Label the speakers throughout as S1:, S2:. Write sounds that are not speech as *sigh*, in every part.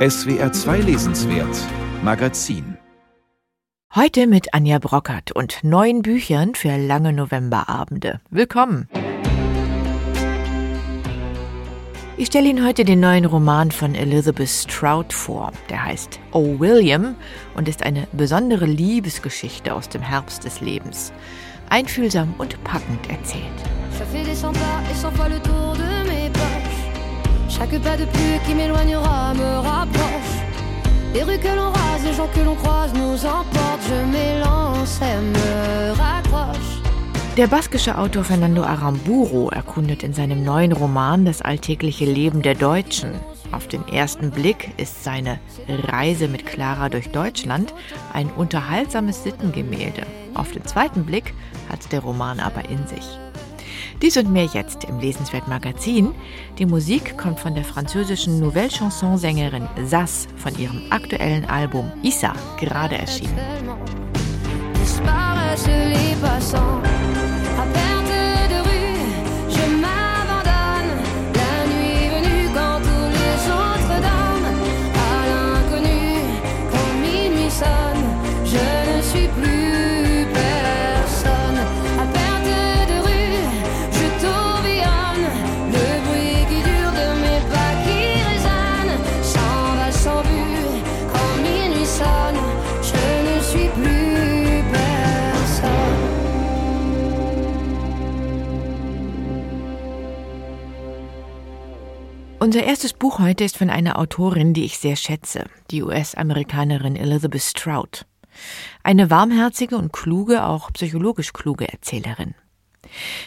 S1: SWR 2 Lesenswert Magazin
S2: Heute mit Anja Brockert und neuen Büchern für lange Novemberabende. Willkommen! Ich stelle Ihnen heute den neuen Roman von Elizabeth Strout vor. Der heißt Oh William und ist eine besondere Liebesgeschichte aus dem Herbst des Lebens. Einfühlsam und packend erzählt. Chaque pas de plus qui m'éloignera me rapproche. Les rues que l'on rase, les gens que l'on croise nous emportent. Je m'élance et me raccroche. Der baskische Autor Fernando Aramburu erkundet in seinem neuen Roman das alltägliche Leben der Deutschen. Auf den ersten Blick ist seine Reise mit Clara durch Deutschland ein unterhaltsames Sittengemälde. Auf den zweiten Blick hat der Roman aber in sich. Dies und mehr jetzt im Lesenswert Magazin. Die Musik kommt von der französischen Nouvelle Chanson Sängerin Sass von ihrem aktuellen Album Issa, gerade erschienen. Unser erstes Buch heute ist von einer Autorin, die ich sehr schätze, die US-Amerikanerin Elizabeth Strout. Eine warmherzige und kluge, auch psychologisch kluge Erzählerin.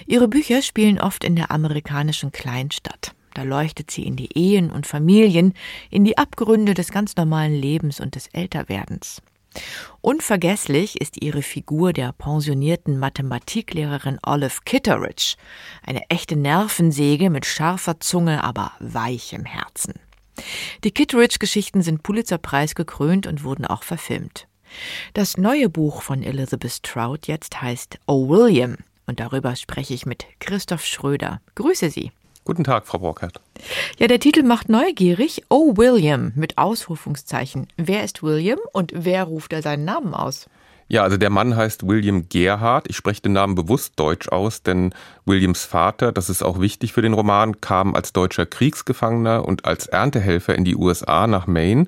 S2: Ihre Bücher spielen oft in der amerikanischen Kleinstadt. Da leuchtet sie in die Ehen und Familien, in die Abgründe des ganz normalen Lebens und des Älterwerdens. Unvergesslich ist ihre Figur der pensionierten Mathematiklehrerin Olive Kitteridge, eine echte Nervensäge mit scharfer Zunge, aber weichem Herzen. Die Kitteridge-Geschichten sind Pulitzerpreis gekrönt und wurden auch verfilmt. Das neue Buch von Elizabeth Trout jetzt heißt Oh William und darüber spreche ich mit Christoph Schröder. Grüße Sie.
S3: Guten Tag, Frau Borkert.
S2: Ja, der Titel macht neugierig. Oh, William mit Ausrufungszeichen. Wer ist William und wer ruft er seinen Namen aus?
S3: Ja, also der Mann heißt William Gerhard. Ich spreche den Namen bewusst deutsch aus, denn Williams Vater, das ist auch wichtig für den Roman, kam als deutscher Kriegsgefangener und als Erntehelfer in die USA nach Maine.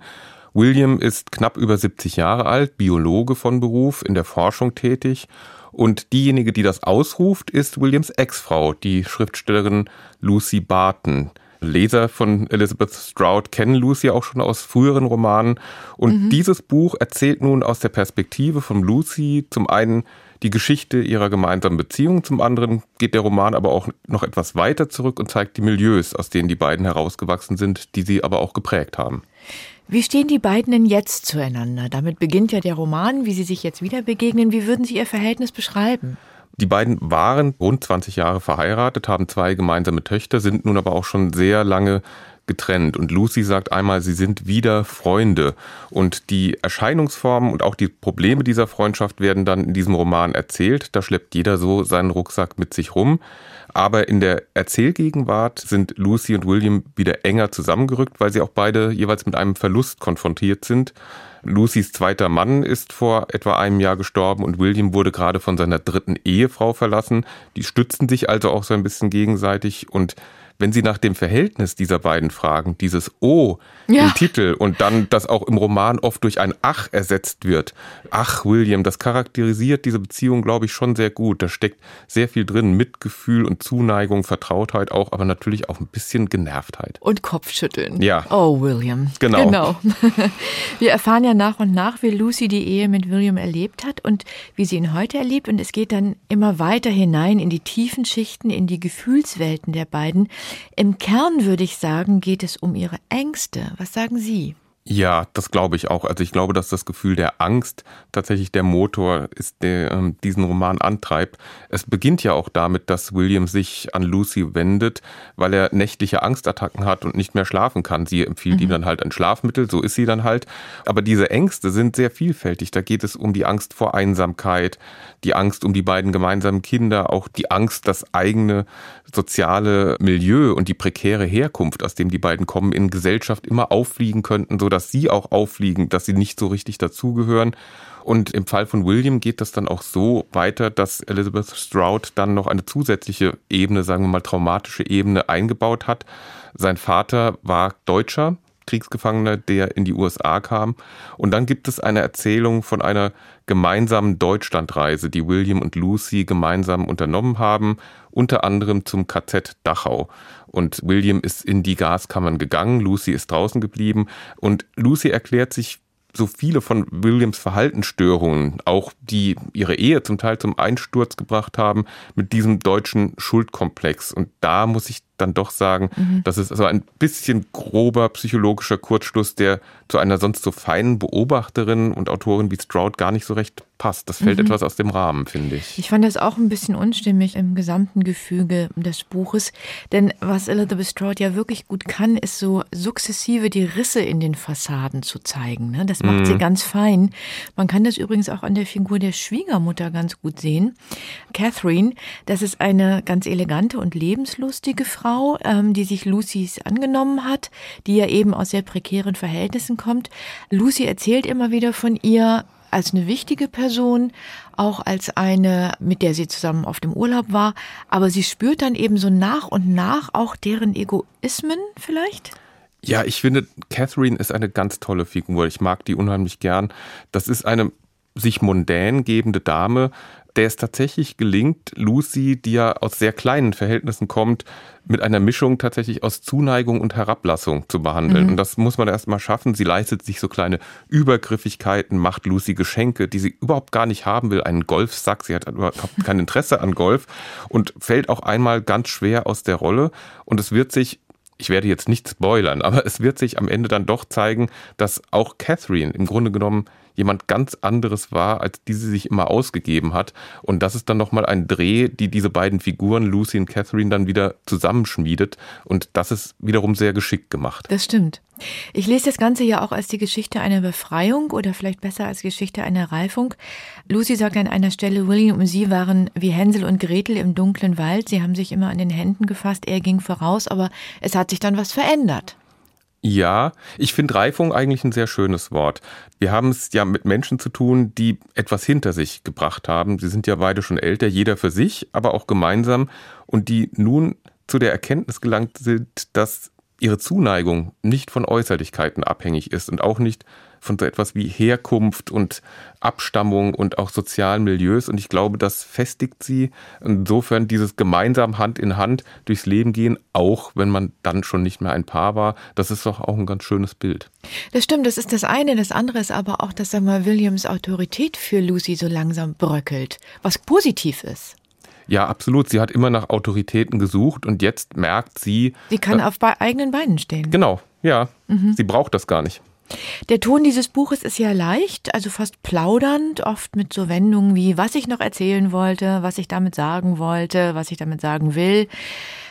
S3: William ist knapp über 70 Jahre alt, Biologe von Beruf, in der Forschung tätig und diejenige, die das ausruft, ist Williams Ex-Frau, die Schriftstellerin Lucy Barton. Leser von Elizabeth Strout kennen Lucy auch schon aus früheren Romanen. Und mhm. dieses Buch erzählt nun aus der Perspektive von Lucy zum einen die Geschichte ihrer gemeinsamen Beziehung, zum anderen geht der Roman aber auch noch etwas weiter zurück und zeigt die Milieus, aus denen die beiden herausgewachsen sind, die sie aber auch geprägt haben.
S2: Wie stehen die beiden denn jetzt zueinander? Damit beginnt ja der Roman, wie sie sich jetzt wieder begegnen. Wie würden Sie Ihr Verhältnis beschreiben?
S3: Die beiden waren rund 20 Jahre verheiratet, haben zwei gemeinsame Töchter, sind nun aber auch schon sehr lange getrennt. Und Lucy sagt einmal, sie sind wieder Freunde. Und die Erscheinungsformen und auch die Probleme dieser Freundschaft werden dann in diesem Roman erzählt. Da schleppt jeder so seinen Rucksack mit sich rum. Aber in der Erzählgegenwart sind Lucy und William wieder enger zusammengerückt, weil sie auch beide jeweils mit einem Verlust konfrontiert sind. Lucys zweiter Mann ist vor etwa einem Jahr gestorben und William wurde gerade von seiner dritten Ehefrau verlassen. Die stützen sich also auch so ein bisschen gegenseitig und wenn Sie nach dem Verhältnis dieser beiden fragen, dieses O ja. im Titel und dann das auch im Roman oft durch ein Ach ersetzt wird. Ach, William, das charakterisiert diese Beziehung, glaube ich, schon sehr gut. Da steckt sehr viel drin, Mitgefühl und Zuneigung, Vertrautheit auch, aber natürlich auch ein bisschen Genervtheit.
S2: Und Kopfschütteln.
S3: Ja.
S2: Oh, William.
S3: Genau.
S2: genau. *laughs* Wir erfahren ja nach und nach, wie Lucy die Ehe mit William erlebt hat und wie sie ihn heute erlebt. Und es geht dann immer weiter hinein in die tiefen Schichten, in die Gefühlswelten der beiden. Im Kern würde ich sagen, geht es um ihre Ängste. Was sagen Sie?
S3: Ja, das glaube ich auch. Also ich glaube, dass das Gefühl der Angst tatsächlich der Motor ist, der ähm, diesen Roman antreibt. Es beginnt ja auch damit, dass William sich an Lucy wendet, weil er nächtliche Angstattacken hat und nicht mehr schlafen kann. Sie empfiehlt mhm. ihm dann halt ein Schlafmittel, so ist sie dann halt. Aber diese Ängste sind sehr vielfältig. Da geht es um die Angst vor Einsamkeit, die Angst um die beiden gemeinsamen Kinder, auch die Angst, das eigene soziale Milieu und die prekäre Herkunft, aus dem die beiden kommen, in Gesellschaft immer auffliegen könnten, so sodass sie auch auffliegen, dass sie nicht so richtig dazugehören. Und im Fall von William geht das dann auch so weiter, dass Elizabeth Stroud dann noch eine zusätzliche Ebene, sagen wir mal traumatische Ebene eingebaut hat. Sein Vater war Deutscher, Kriegsgefangener, der in die USA kam. Und dann gibt es eine Erzählung von einer gemeinsamen Deutschlandreise, die William und Lucy gemeinsam unternommen haben, unter anderem zum KZ Dachau. Und William ist in die Gaskammern gegangen, Lucy ist draußen geblieben und Lucy erklärt sich so viele von Williams Verhaltensstörungen, auch die ihre Ehe zum Teil zum Einsturz gebracht haben, mit diesem deutschen Schuldkomplex. Und da muss ich dann doch sagen, mhm. das ist also ein bisschen grober psychologischer Kurzschluss, der zu einer sonst so feinen Beobachterin und Autorin wie Stroud gar nicht so recht passt. Das fällt mhm. etwas aus dem Rahmen, finde ich.
S2: Ich fand das auch ein bisschen unstimmig im gesamten Gefüge des Buches. Denn was Elizabeth Stroud ja wirklich gut kann, ist so sukzessive die Risse in den Fassaden zu zeigen. Ne? Das macht mhm. sie ganz fein. Man kann das übrigens auch an der Figur der Schwiegermutter ganz gut sehen. Catherine, das ist eine ganz elegante und lebenslustige Frau, ähm, die sich Lucys angenommen hat, die ja eben aus sehr prekären Verhältnissen kommt. Lucy erzählt immer wieder von ihr, als eine wichtige Person, auch als eine, mit der sie zusammen auf dem Urlaub war. Aber sie spürt dann eben so nach und nach auch deren Egoismen vielleicht?
S3: Ja, ich finde, Catherine ist eine ganz tolle Figur. Ich mag die unheimlich gern. Das ist eine sich mundän gebende Dame, der es tatsächlich gelingt, Lucy, die ja aus sehr kleinen Verhältnissen kommt, mit einer Mischung tatsächlich aus Zuneigung und Herablassung zu behandeln. Mhm. Und das muss man erst mal schaffen. Sie leistet sich so kleine Übergriffigkeiten, macht Lucy Geschenke, die sie überhaupt gar nicht haben will. Einen Golfsack, sie hat überhaupt kein Interesse an Golf und fällt auch einmal ganz schwer aus der Rolle. Und es wird sich ich werde jetzt nicht spoilern, aber es wird sich am Ende dann doch zeigen, dass auch Catherine im Grunde genommen jemand ganz anderes war, als die sie sich immer ausgegeben hat. Und das ist dann nochmal ein Dreh, die diese beiden Figuren, Lucy und Catherine, dann wieder zusammenschmiedet. Und das ist wiederum sehr geschickt gemacht.
S2: Das stimmt. Ich lese das Ganze ja auch als die Geschichte einer Befreiung oder vielleicht besser als Geschichte einer Reifung. Lucy sagt an einer Stelle, William und sie waren wie Hänsel und Gretel im dunklen Wald. Sie haben sich immer an den Händen gefasst, er ging voraus, aber es hat sich dann was verändert.
S3: Ja, ich finde Reifung eigentlich ein sehr schönes Wort. Wir haben es ja mit Menschen zu tun, die etwas hinter sich gebracht haben. Sie sind ja beide schon älter, jeder für sich, aber auch gemeinsam und die nun zu der Erkenntnis gelangt sind, dass ihre Zuneigung nicht von Äußerlichkeiten abhängig ist und auch nicht von so etwas wie Herkunft und Abstammung und auch sozialen Milieus. Und ich glaube, das festigt sie. Insofern dieses gemeinsam Hand in Hand durchs Leben gehen, auch wenn man dann schon nicht mehr ein Paar war, das ist doch auch ein ganz schönes Bild.
S2: Das stimmt, das ist das eine. Das andere ist aber auch, dass einmal Williams Autorität für Lucy so langsam bröckelt, was positiv ist.
S3: Ja, absolut. Sie hat immer nach Autoritäten gesucht und jetzt merkt sie.
S2: Sie kann äh, auf eigenen Beinen stehen.
S3: Genau, ja. Mhm. Sie braucht das gar nicht.
S2: Der Ton dieses Buches ist ja leicht, also fast plaudernd, oft mit so Wendungen wie, was ich noch erzählen wollte, was ich damit sagen wollte, was ich damit sagen will.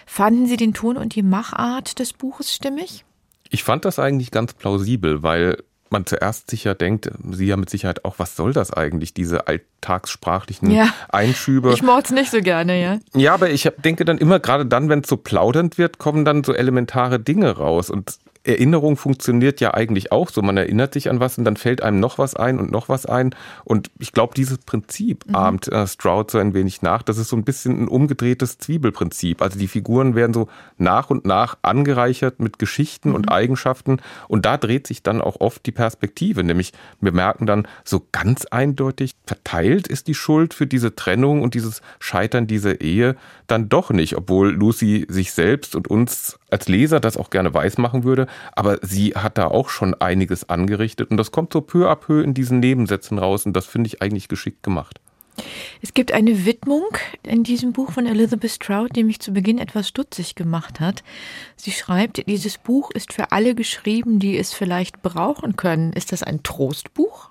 S2: Fanden Sie den Ton und die Machart des Buches stimmig?
S3: Ich fand das eigentlich ganz plausibel, weil man zuerst sicher denkt, Sie ja mit Sicherheit auch, was soll das eigentlich, diese alltagssprachlichen ja, Einschübe.
S2: Ich mag es nicht so gerne, ja.
S3: Ja, aber ich denke dann immer, gerade dann, wenn es so plaudernd wird, kommen dann so elementare Dinge raus. Und Erinnerung funktioniert ja eigentlich auch so. Man erinnert sich an was und dann fällt einem noch was ein und noch was ein. Und ich glaube, dieses Prinzip mhm. ahmt äh, Stroud so ein wenig nach. Das ist so ein bisschen ein umgedrehtes Zwiebelprinzip. Also die Figuren werden so nach und nach angereichert mit Geschichten mhm. und Eigenschaften. Und da dreht sich dann auch oft die Perspektive. Nämlich wir merken dann so ganz eindeutig, verteilt ist die Schuld für diese Trennung und dieses Scheitern dieser Ehe dann doch nicht, obwohl Lucy sich selbst und uns als Leser das auch gerne weiß machen würde. Aber sie hat da auch schon einiges angerichtet und das kommt so peu à peu in diesen Nebensätzen raus und das finde ich eigentlich geschickt gemacht.
S2: Es gibt eine Widmung in diesem Buch von Elizabeth Stroud, die mich zu Beginn etwas stutzig gemacht hat. Sie schreibt, dieses Buch ist für alle geschrieben, die es vielleicht brauchen können. Ist das ein Trostbuch?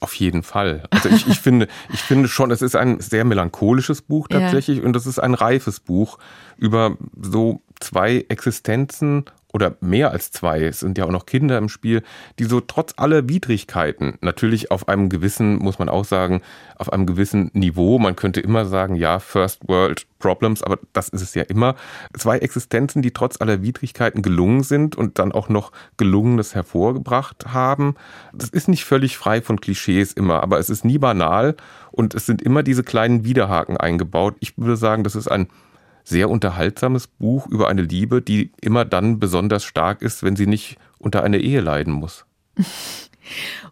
S3: Auf jeden Fall. Also ich, ich, finde, ich finde schon, es ist ein sehr melancholisches Buch tatsächlich ja. und es ist ein reifes Buch über so zwei Existenzen oder mehr als zwei, es sind ja auch noch Kinder im Spiel, die so trotz aller Widrigkeiten, natürlich auf einem gewissen, muss man auch sagen, auf einem gewissen Niveau, man könnte immer sagen, ja, First World Problems, aber das ist es ja immer, zwei Existenzen, die trotz aller Widrigkeiten gelungen sind und dann auch noch Gelungenes hervorgebracht haben. Das ist nicht völlig frei von Klischees immer, aber es ist nie banal und es sind immer diese kleinen Widerhaken eingebaut. Ich würde sagen, das ist ein sehr unterhaltsames Buch über eine Liebe, die immer dann besonders stark ist, wenn sie nicht unter einer Ehe leiden muss. *laughs*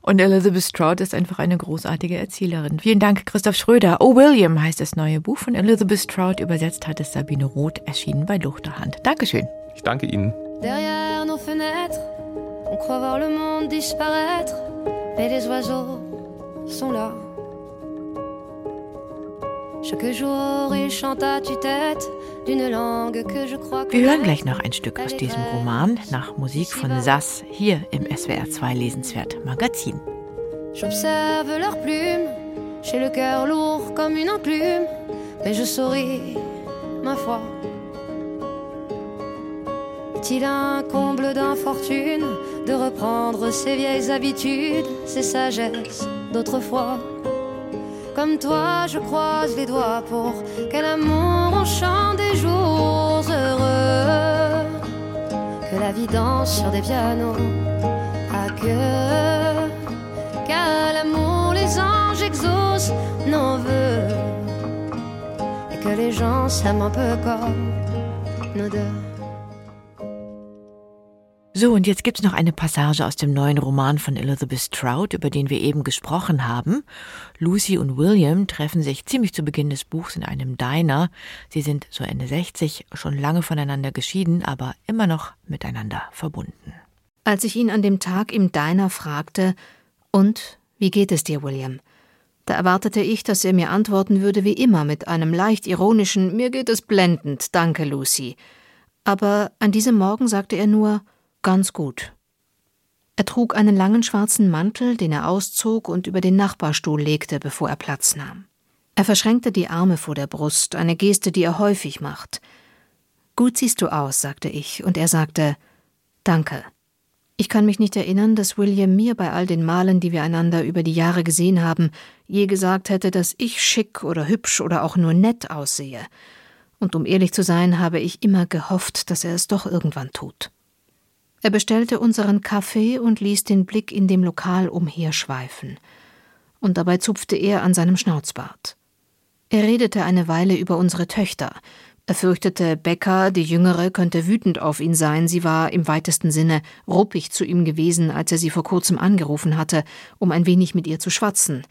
S2: Und Elizabeth Stroud ist einfach eine großartige Erzählerin. Vielen Dank, Christoph Schröder. Oh William heißt das neue Buch von Elizabeth Stroud. Übersetzt hat es Sabine Roth, erschienen bei Luchterhand. Dankeschön.
S3: Ich danke Ihnen. Derrière nos fenêtres, on croit voir le monde disparaître, mais les oiseaux sont là.
S2: Wir hören gleich noch ein Stück aus diesem Roman nach Musik von Sass hier im SWR 2 Lesenswert Magazin. J'observe leurs plumes, j'ai le cœur lourd comme une enclume, mais je souris, ma foi. Est-il un comble d'infortune de reprendre ses vieilles habitudes, ses sagesses d'autrefois? Comme toi, je croise les doigts pour que l'amour enchante des jours heureux. Que la vie danse sur des pianos à cœur. Qu'à l'amour les anges exaucent nos voeux. Et que les gens s'aiment un peu comme nos deux. So, und jetzt gibt's noch eine Passage aus dem neuen Roman von Elizabeth Stroud, über den wir eben gesprochen haben. Lucy und William treffen sich ziemlich zu Beginn des Buchs in einem Diner. Sie sind so Ende 60, schon lange voneinander geschieden, aber immer noch miteinander verbunden.
S4: Als ich ihn an dem Tag im Diner fragte, und wie geht es dir, William? Da erwartete ich, dass er mir antworten würde wie immer mit einem leicht ironischen Mir geht es blendend, danke, Lucy. Aber an diesem Morgen sagte er nur Ganz gut. Er trug einen langen schwarzen Mantel, den er auszog und über den Nachbarstuhl legte, bevor er Platz nahm. Er verschränkte die Arme vor der Brust, eine Geste, die er häufig macht. Gut siehst du aus, sagte ich, und er sagte Danke. Ich kann mich nicht erinnern, dass William mir bei all den Malen, die wir einander über die Jahre gesehen haben, je gesagt hätte, dass ich schick oder hübsch oder auch nur nett aussehe. Und um ehrlich zu sein, habe ich immer gehofft, dass er es doch irgendwann tut. Er bestellte unseren Kaffee und ließ den Blick in dem Lokal umherschweifen. Und dabei zupfte er an seinem Schnauzbart. Er redete eine Weile über unsere Töchter. Er fürchtete, Becca, die Jüngere, könnte wütend auf ihn sein. Sie war im weitesten Sinne ruppig zu ihm gewesen, als er sie vor kurzem angerufen hatte, um ein wenig mit ihr zu schwatzen.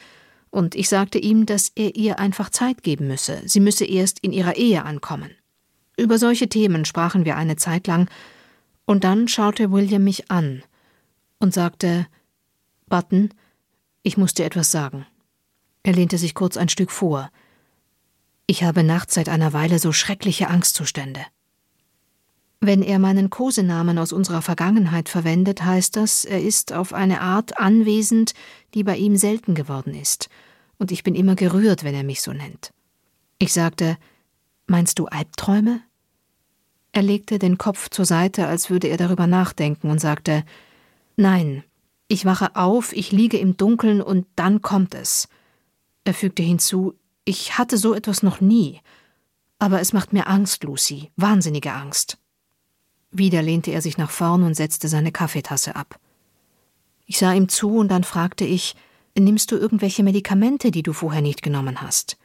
S4: Und ich sagte ihm, dass er ihr einfach Zeit geben müsse. Sie müsse erst in ihrer Ehe ankommen. Über solche Themen sprachen wir eine Zeit lang, und dann schaute William mich an und sagte Button, ich muss dir etwas sagen. Er lehnte sich kurz ein Stück vor. Ich habe nachts seit einer Weile so schreckliche Angstzustände. Wenn er meinen Kosenamen aus unserer Vergangenheit verwendet, heißt das, er ist auf eine Art anwesend, die bei ihm selten geworden ist, und ich bin immer gerührt, wenn er mich so nennt. Ich sagte, Meinst du Albträume? Er legte den Kopf zur Seite, als würde er darüber nachdenken, und sagte Nein, ich wache auf, ich liege im Dunkeln, und dann kommt es. Er fügte hinzu Ich hatte so etwas noch nie. Aber es macht mir Angst, Lucy, wahnsinnige Angst. Wieder lehnte er sich nach vorn und setzte seine Kaffeetasse ab. Ich sah ihm zu, und dann fragte ich Nimmst du irgendwelche Medikamente, die du vorher nicht genommen hast?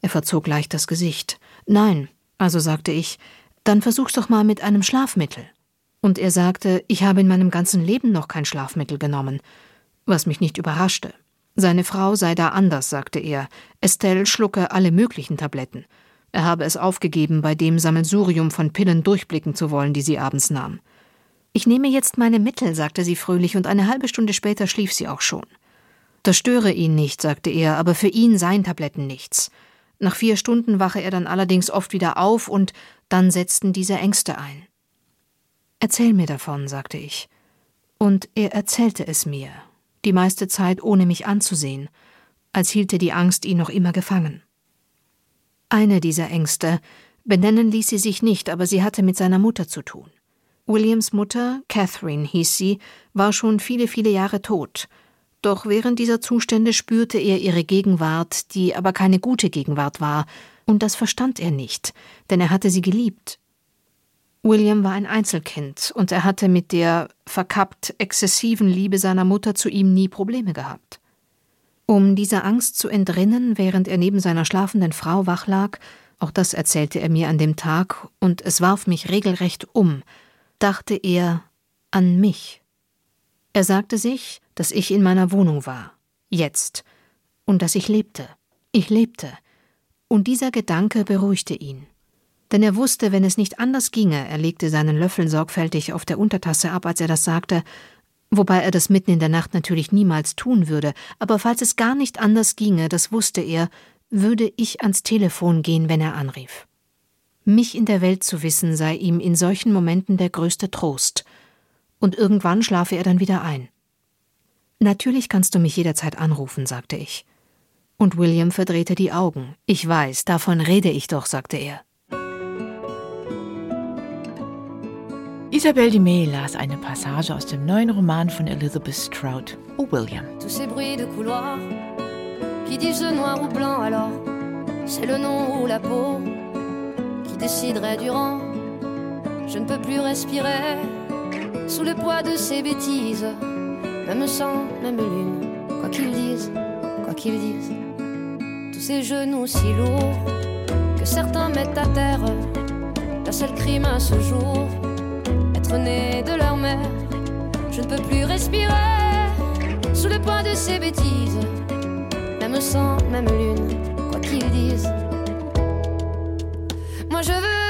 S4: Er verzog leicht das Gesicht. Nein, also sagte ich, dann versuch's doch mal mit einem Schlafmittel. Und er sagte, ich habe in meinem ganzen Leben noch kein Schlafmittel genommen, was mich nicht überraschte. Seine Frau sei da anders, sagte er. Estelle schlucke alle möglichen Tabletten. Er habe es aufgegeben, bei dem Sammelsurium von Pillen durchblicken zu wollen, die sie abends nahm. Ich nehme jetzt meine Mittel, sagte sie fröhlich, und eine halbe Stunde später schlief sie auch schon. Das störe ihn nicht, sagte er, aber für ihn seien Tabletten nichts. Nach vier Stunden wache er dann allerdings oft wieder auf und dann setzten diese Ängste ein. Erzähl mir davon, sagte ich. Und er erzählte es mir, die meiste Zeit ohne mich anzusehen, als hielte die Angst ihn noch immer gefangen. Eine dieser Ängste, benennen ließ sie sich nicht, aber sie hatte mit seiner Mutter zu tun. Williams Mutter, Catherine hieß sie, war schon viele, viele Jahre tot. Doch während dieser Zustände spürte er ihre Gegenwart, die aber keine gute Gegenwart war, und das verstand er nicht, denn er hatte sie geliebt. William war ein Einzelkind, und er hatte mit der verkappt exzessiven Liebe seiner Mutter zu ihm nie Probleme gehabt. Um dieser Angst zu entrinnen, während er neben seiner schlafenden Frau wach lag, auch das erzählte er mir an dem Tag, und es warf mich regelrecht um, dachte er an mich. Er sagte sich, dass ich in meiner Wohnung war, jetzt, und dass ich lebte. Ich lebte. Und dieser Gedanke beruhigte ihn. Denn er wusste, wenn es nicht anders ginge, er legte seinen Löffel sorgfältig auf der Untertasse ab, als er das sagte, wobei er das mitten in der Nacht natürlich niemals tun würde, aber falls es gar nicht anders ginge, das wusste er, würde ich ans Telefon gehen, wenn er anrief. Mich in der Welt zu wissen sei ihm in solchen Momenten der größte Trost, und irgendwann schlafe er dann wieder ein. Natürlich kannst du mich jederzeit anrufen, sagte ich. Und William verdrehte die Augen. Ich weiß, davon rede ich doch, sagte er.
S2: Isabelle Dumay las eine Passage aus dem neuen Roman von Elizabeth Strout, O William.
S5: Tous ces bruits de couloir qui disent noir ou blanc alors, c'est le nom ou la peau qui déciderait du rang. Je ne peux plus respirer sous le poids de ces bêtises, même sang, même lune, quoi qu'ils disent, quoi qu'ils disent. Tous ces genoux si lourds que certains mettent à terre, leur seul crime à ce jour, être né de leur mère. Je ne peux plus respirer sous le poids de ces bêtises, même sang, même lune, quoi qu'ils disent. Moi je veux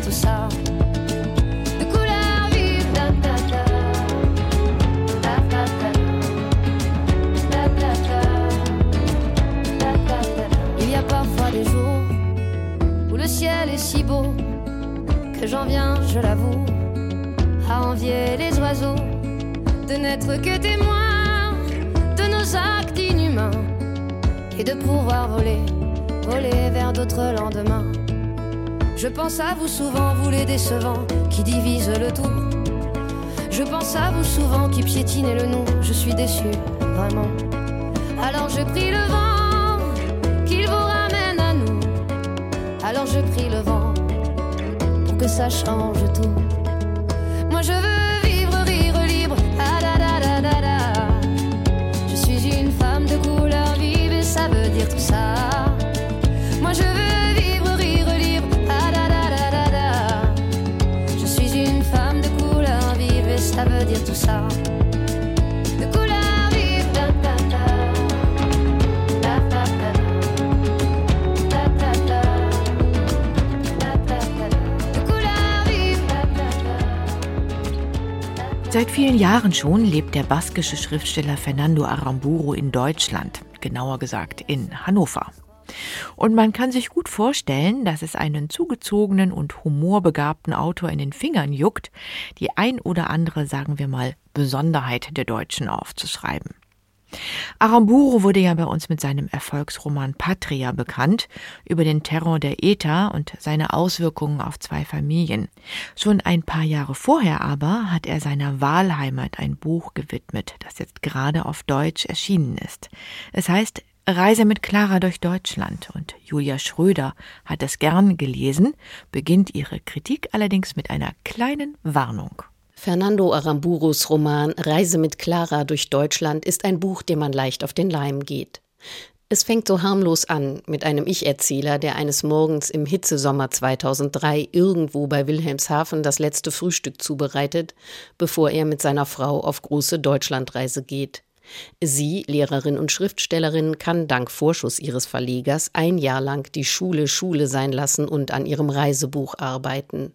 S5: tout ça. De couleur. Il y a parfois des jours où le ciel est si beau que j'en viens, je l'avoue, à envier les oiseaux de n'être que témoins de nos actes inhumains et de pouvoir voler, voler vers d'autres lendemains. Je pense à vous souvent, vous les décevants qui divisent le tout. Je pense à vous souvent qui piétinez le nom. Je suis déçu, vraiment. Alors je prie le vent qu'il vous ramène à nous. Alors je prie le vent pour que ça change tout.
S2: Seit vielen Jahren schon lebt der baskische Schriftsteller Fernando Aramburu in Deutschland, genauer gesagt in Hannover. Und man kann sich gut vorstellen, dass es einen zugezogenen und humorbegabten Autor in den Fingern juckt, die ein oder andere, sagen wir mal, Besonderheit der Deutschen aufzuschreiben. Aramburu wurde ja bei uns mit seinem Erfolgsroman Patria bekannt, über den Terror der ETA und seine Auswirkungen auf zwei Familien. Schon ein paar Jahre vorher aber hat er seiner Wahlheimat ein Buch gewidmet, das jetzt gerade auf Deutsch erschienen ist. Es heißt Reise mit Clara durch Deutschland und Julia Schröder hat es gern gelesen, beginnt ihre Kritik allerdings mit einer kleinen Warnung.
S6: Fernando Aramburus Roman Reise mit Clara durch Deutschland ist ein Buch, dem man leicht auf den Leim geht. Es fängt so harmlos an mit einem Ich-Erzähler, der eines Morgens im Hitzesommer 2003 irgendwo bei Wilhelmshaven das letzte Frühstück zubereitet, bevor er mit seiner Frau auf große Deutschlandreise geht. Sie, Lehrerin und Schriftstellerin, kann dank Vorschuss ihres Verlegers ein Jahr lang die Schule Schule sein lassen und an ihrem Reisebuch arbeiten.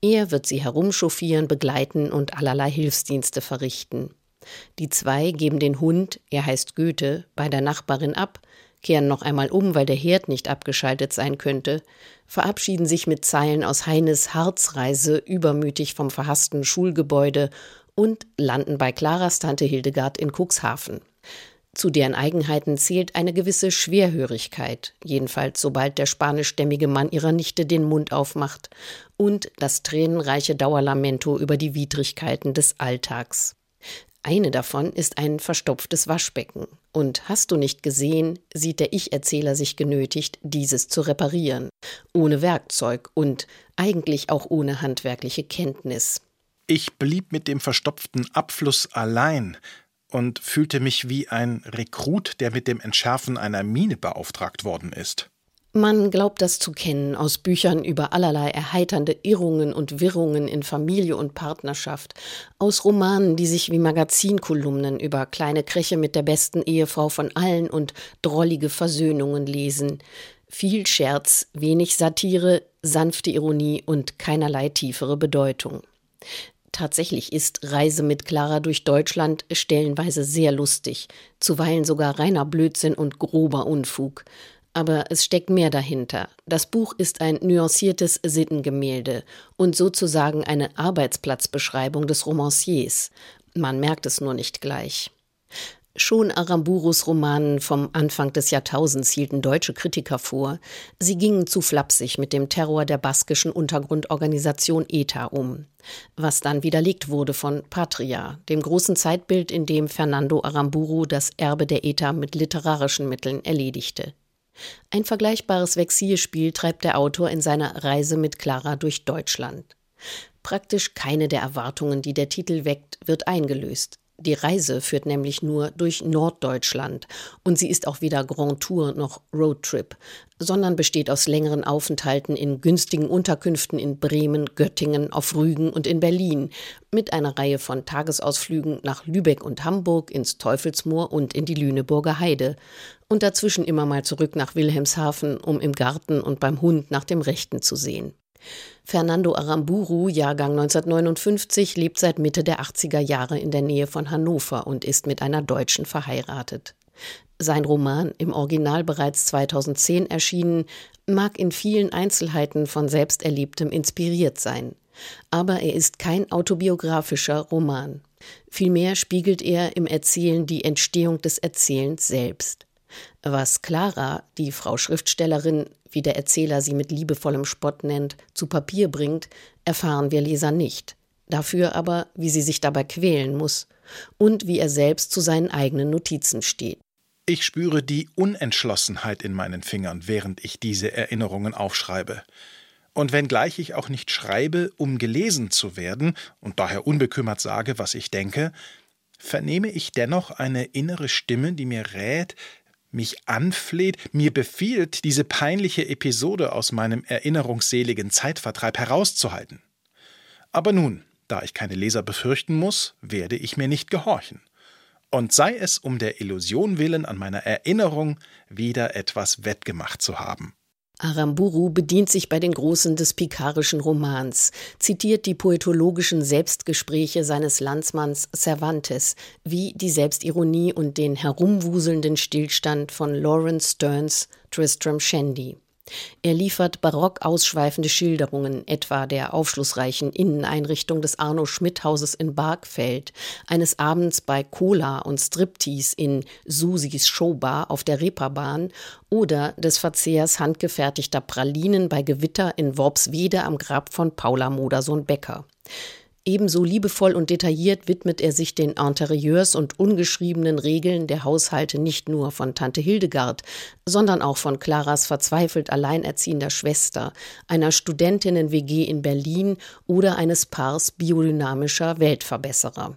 S6: Er wird sie herumchauffieren, begleiten und allerlei Hilfsdienste verrichten. Die zwei geben den Hund, er heißt Goethe, bei der Nachbarin ab, kehren noch einmal um, weil der Herd nicht abgeschaltet sein könnte, verabschieden sich mit Zeilen aus Heines Harzreise übermütig vom verhassten Schulgebäude und landen bei Claras Tante Hildegard in Cuxhaven. Zu deren Eigenheiten zählt eine gewisse Schwerhörigkeit, jedenfalls sobald der spanischstämmige Mann ihrer Nichte den Mund aufmacht, und das tränenreiche Dauerlamento über die Widrigkeiten des Alltags. Eine davon ist ein verstopftes Waschbecken. Und hast du nicht gesehen, sieht der Ich-Erzähler sich genötigt, dieses zu reparieren. Ohne Werkzeug und eigentlich auch ohne handwerkliche Kenntnis.
S7: Ich blieb mit dem verstopften Abfluss allein, und fühlte mich wie ein Rekrut, der mit dem Entschärfen einer Mine beauftragt worden ist.
S6: Man glaubt das zu kennen aus Büchern über allerlei erheiternde Irrungen und Wirrungen in Familie und Partnerschaft, aus Romanen, die sich wie Magazinkolumnen über kleine Kräche mit der besten Ehefrau von allen und drollige Versöhnungen lesen. Viel Scherz, wenig Satire, sanfte Ironie und keinerlei tiefere Bedeutung. Tatsächlich ist Reise mit Clara durch Deutschland stellenweise sehr lustig, zuweilen sogar reiner Blödsinn und grober Unfug. Aber es steckt mehr dahinter. Das Buch ist ein nuanciertes Sittengemälde und sozusagen eine Arbeitsplatzbeschreibung des Romanciers. Man merkt es nur nicht gleich. Schon Aramburus Romanen vom Anfang des Jahrtausends hielten deutsche Kritiker vor, sie gingen zu flapsig mit dem Terror der baskischen Untergrundorganisation ETA um, was dann widerlegt wurde von Patria, dem großen Zeitbild, in dem Fernando Aramburu das Erbe der ETA mit literarischen Mitteln erledigte. Ein vergleichbares Vexierspiel treibt der Autor in seiner Reise mit Clara durch Deutschland. Praktisch keine der Erwartungen, die der Titel weckt, wird eingelöst. Die Reise führt nämlich nur durch Norddeutschland. Und sie ist auch weder Grand Tour noch Roadtrip, sondern besteht aus längeren Aufenthalten in günstigen Unterkünften in Bremen, Göttingen, auf Rügen und in Berlin, mit einer Reihe von Tagesausflügen nach Lübeck und Hamburg, ins Teufelsmoor und in die Lüneburger Heide. Und dazwischen immer mal zurück nach Wilhelmshaven, um im Garten und beim Hund nach dem Rechten zu sehen. Fernando Aramburu, Jahrgang 1959, lebt seit Mitte der 80er Jahre in der Nähe von Hannover und ist mit einer Deutschen verheiratet. Sein Roman, im Original bereits 2010 erschienen, mag in vielen Einzelheiten von Selbsterlebtem inspiriert sein. Aber er ist kein autobiografischer Roman. Vielmehr spiegelt er im Erzählen die Entstehung des Erzählens selbst. Was Clara, die Frau Schriftstellerin, wie der Erzähler sie mit liebevollem Spott nennt, zu Papier bringt, erfahren wir Leser nicht. Dafür aber, wie sie sich dabei quälen muss und wie er selbst zu seinen eigenen Notizen steht.
S7: Ich spüre die Unentschlossenheit in meinen Fingern, während ich diese Erinnerungen aufschreibe. Und wenngleich ich auch nicht schreibe, um gelesen zu werden und daher unbekümmert sage, was ich denke, vernehme ich dennoch eine innere Stimme, die mir rät, mich anfleht, mir befiehlt, diese peinliche Episode aus meinem erinnerungsseligen Zeitvertreib herauszuhalten. Aber nun, da ich keine Leser befürchten muss, werde ich mir nicht gehorchen. Und sei es um der Illusion willen an meiner Erinnerung wieder etwas wettgemacht zu haben.
S6: Aramburu bedient sich bei den Großen des pikarischen Romans, zitiert die poetologischen Selbstgespräche seines Landsmanns Cervantes, wie die Selbstironie und den herumwuselnden Stillstand von Lawrence Stearns Tristram Shandy. Er liefert barock ausschweifende Schilderungen, etwa der aufschlussreichen Inneneinrichtung des Arno Schmidt Hauses in Bargfeld, eines Abends bei Cola und Striptease in Susis Showbar auf der Reeperbahn oder des Verzehrs handgefertigter Pralinen bei Gewitter in Worpswede am Grab von Paula Modersohn Becker. Ebenso liebevoll und detailliert widmet er sich den Interieurs und ungeschriebenen Regeln der Haushalte nicht nur von Tante Hildegard, sondern auch von Claras verzweifelt alleinerziehender Schwester, einer Studentinnen-WG in Berlin oder eines Paars biodynamischer Weltverbesserer.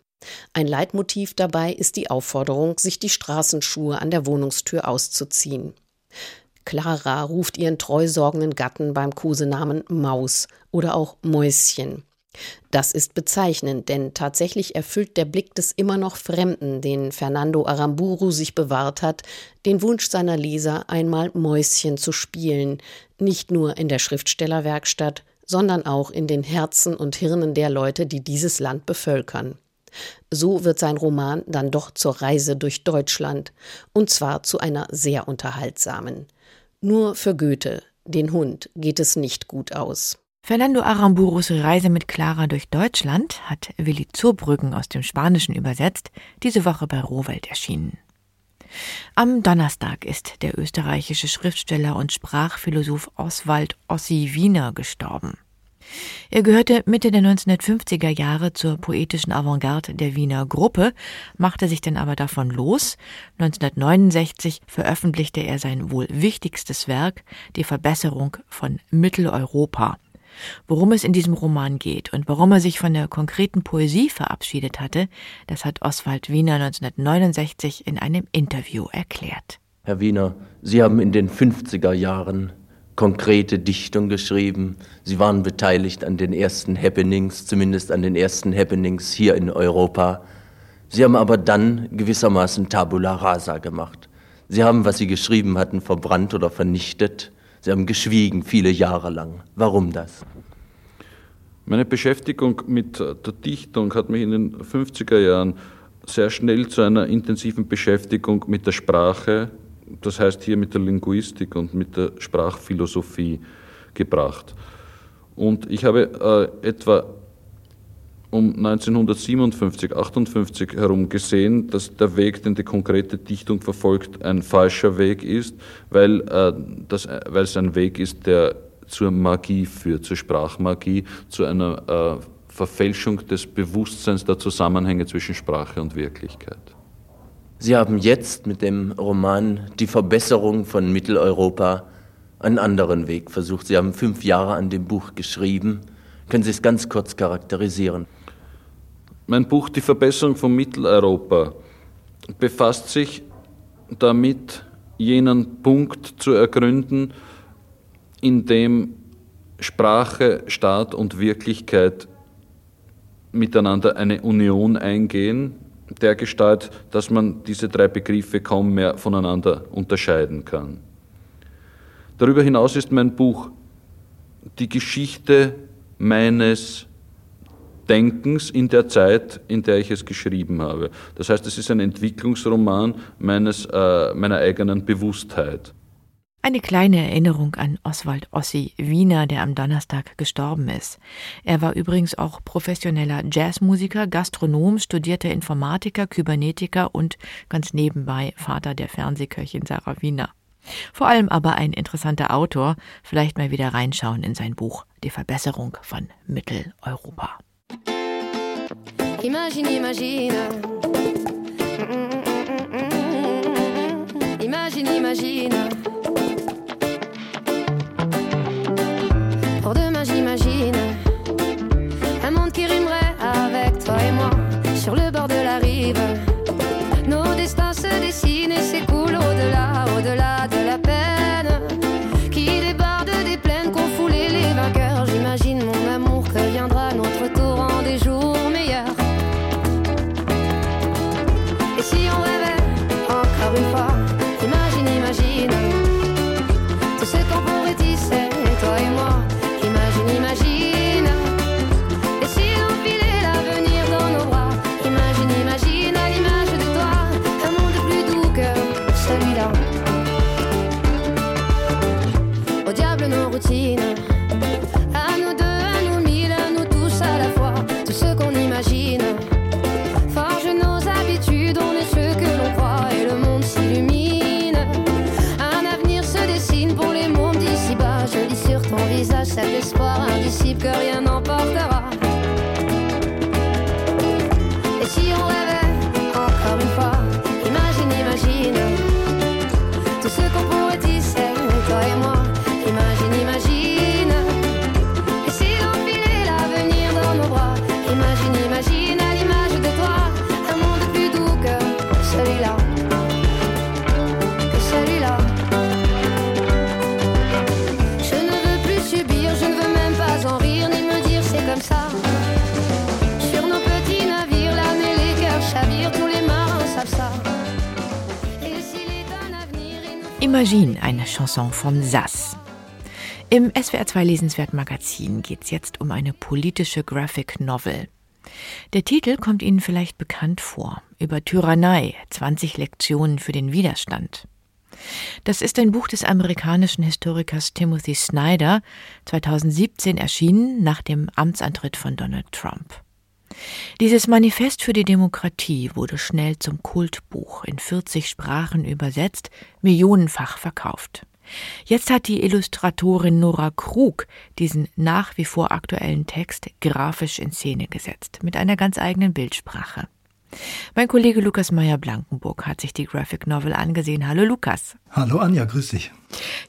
S6: Ein Leitmotiv dabei ist die Aufforderung, sich die Straßenschuhe an der Wohnungstür auszuziehen. Clara ruft ihren treusorgenden Gatten beim Kosenamen Maus oder auch Mäuschen. Das ist bezeichnend, denn tatsächlich erfüllt der Blick des immer noch Fremden, den Fernando Aramburu sich bewahrt hat, den Wunsch seiner Leser, einmal Mäuschen zu spielen, nicht nur in der Schriftstellerwerkstatt, sondern auch in den Herzen und Hirnen der Leute, die dieses Land bevölkern. So wird sein Roman dann doch zur Reise durch Deutschland, und zwar zu einer sehr unterhaltsamen. Nur für Goethe, den Hund, geht es nicht gut aus.
S2: Fernando Aramburus Reise mit Clara durch Deutschland hat Willi Zurbrüggen aus dem Spanischen übersetzt, diese Woche bei Rohwelt erschienen. Am Donnerstag ist der österreichische Schriftsteller und Sprachphilosoph Oswald Ossi Wiener gestorben. Er gehörte Mitte der 1950er Jahre zur poetischen Avantgarde der Wiener Gruppe, machte sich dann aber davon los. 1969 veröffentlichte er sein wohl wichtigstes Werk, Die Verbesserung von Mitteleuropa. Worum es in diesem Roman geht und warum er sich von der konkreten Poesie verabschiedet hatte, das hat Oswald Wiener 1969 in einem Interview erklärt.
S8: Herr Wiener, Sie haben in den 50er Jahren konkrete Dichtung geschrieben. Sie waren beteiligt an den ersten Happenings, zumindest an den ersten Happenings hier in Europa. Sie haben aber dann gewissermaßen Tabula rasa gemacht. Sie haben, was Sie geschrieben hatten, verbrannt oder vernichtet. Sie haben geschwiegen viele Jahre lang. Warum das?
S9: Meine Beschäftigung mit der Dichtung hat mich in den 50er Jahren sehr schnell zu einer intensiven Beschäftigung mit der Sprache, das heißt hier mit der Linguistik und mit der Sprachphilosophie gebracht. Und ich habe äh, etwa um 1957, 58 herum gesehen, dass der Weg, den die konkrete Dichtung verfolgt, ein falscher Weg ist, weil, äh, das, weil es ein Weg ist, der zur Magie führt, zur Sprachmagie, zu einer äh, Verfälschung des Bewusstseins der Zusammenhänge zwischen Sprache und Wirklichkeit.
S8: Sie haben jetzt mit dem Roman Die Verbesserung von Mitteleuropa einen anderen Weg versucht. Sie haben fünf Jahre an dem Buch geschrieben. Können Sie es ganz kurz charakterisieren?
S9: Mein Buch Die Verbesserung von Mitteleuropa befasst sich damit, jenen Punkt zu ergründen, in dem Sprache, Staat und Wirklichkeit miteinander eine Union eingehen, der Gestalt, dass man diese drei Begriffe kaum mehr voneinander unterscheiden kann. Darüber hinaus ist mein Buch die Geschichte meines Denkens in der Zeit, in der ich es geschrieben habe. Das heißt, es ist ein Entwicklungsroman meines, äh, meiner eigenen Bewusstheit.
S2: Eine kleine Erinnerung an Oswald Ossi Wiener, der am Donnerstag gestorben ist. Er war übrigens auch professioneller Jazzmusiker, Gastronom, studierter Informatiker, Kybernetiker und ganz nebenbei Vater der Fernsehköchin Sarah Wiener. Vor allem aber ein interessanter Autor. Vielleicht mal wieder reinschauen in sein Buch Die Verbesserung von Mitteleuropa.
S5: Imagine, imagine. Imagine, imagine. Pour demain, j'imagine un monde qui rimerait avec toi et moi sur le bord de la rive. Nos destins se dessinent et s'écoulent au-delà, au-delà de la peine
S2: Imagine, eine Chanson von Sass. Im SWR2 Lesenswert Magazin geht es jetzt um eine politische Graphic Novel. Der Titel kommt Ihnen vielleicht bekannt vor. Über Tyrannei, 20 Lektionen für den Widerstand. Das ist ein Buch des amerikanischen Historikers Timothy Snyder, 2017 erschienen nach dem Amtsantritt von Donald Trump. Dieses Manifest für die Demokratie wurde schnell zum Kultbuch in 40 Sprachen übersetzt, millionenfach verkauft. Jetzt hat die Illustratorin Nora Krug diesen nach wie vor aktuellen Text grafisch in Szene gesetzt, mit einer ganz eigenen Bildsprache. Mein Kollege Lukas Meyer-Blankenburg hat sich die Graphic Novel angesehen. Hallo Lukas.
S10: Hallo Anja, grüß dich.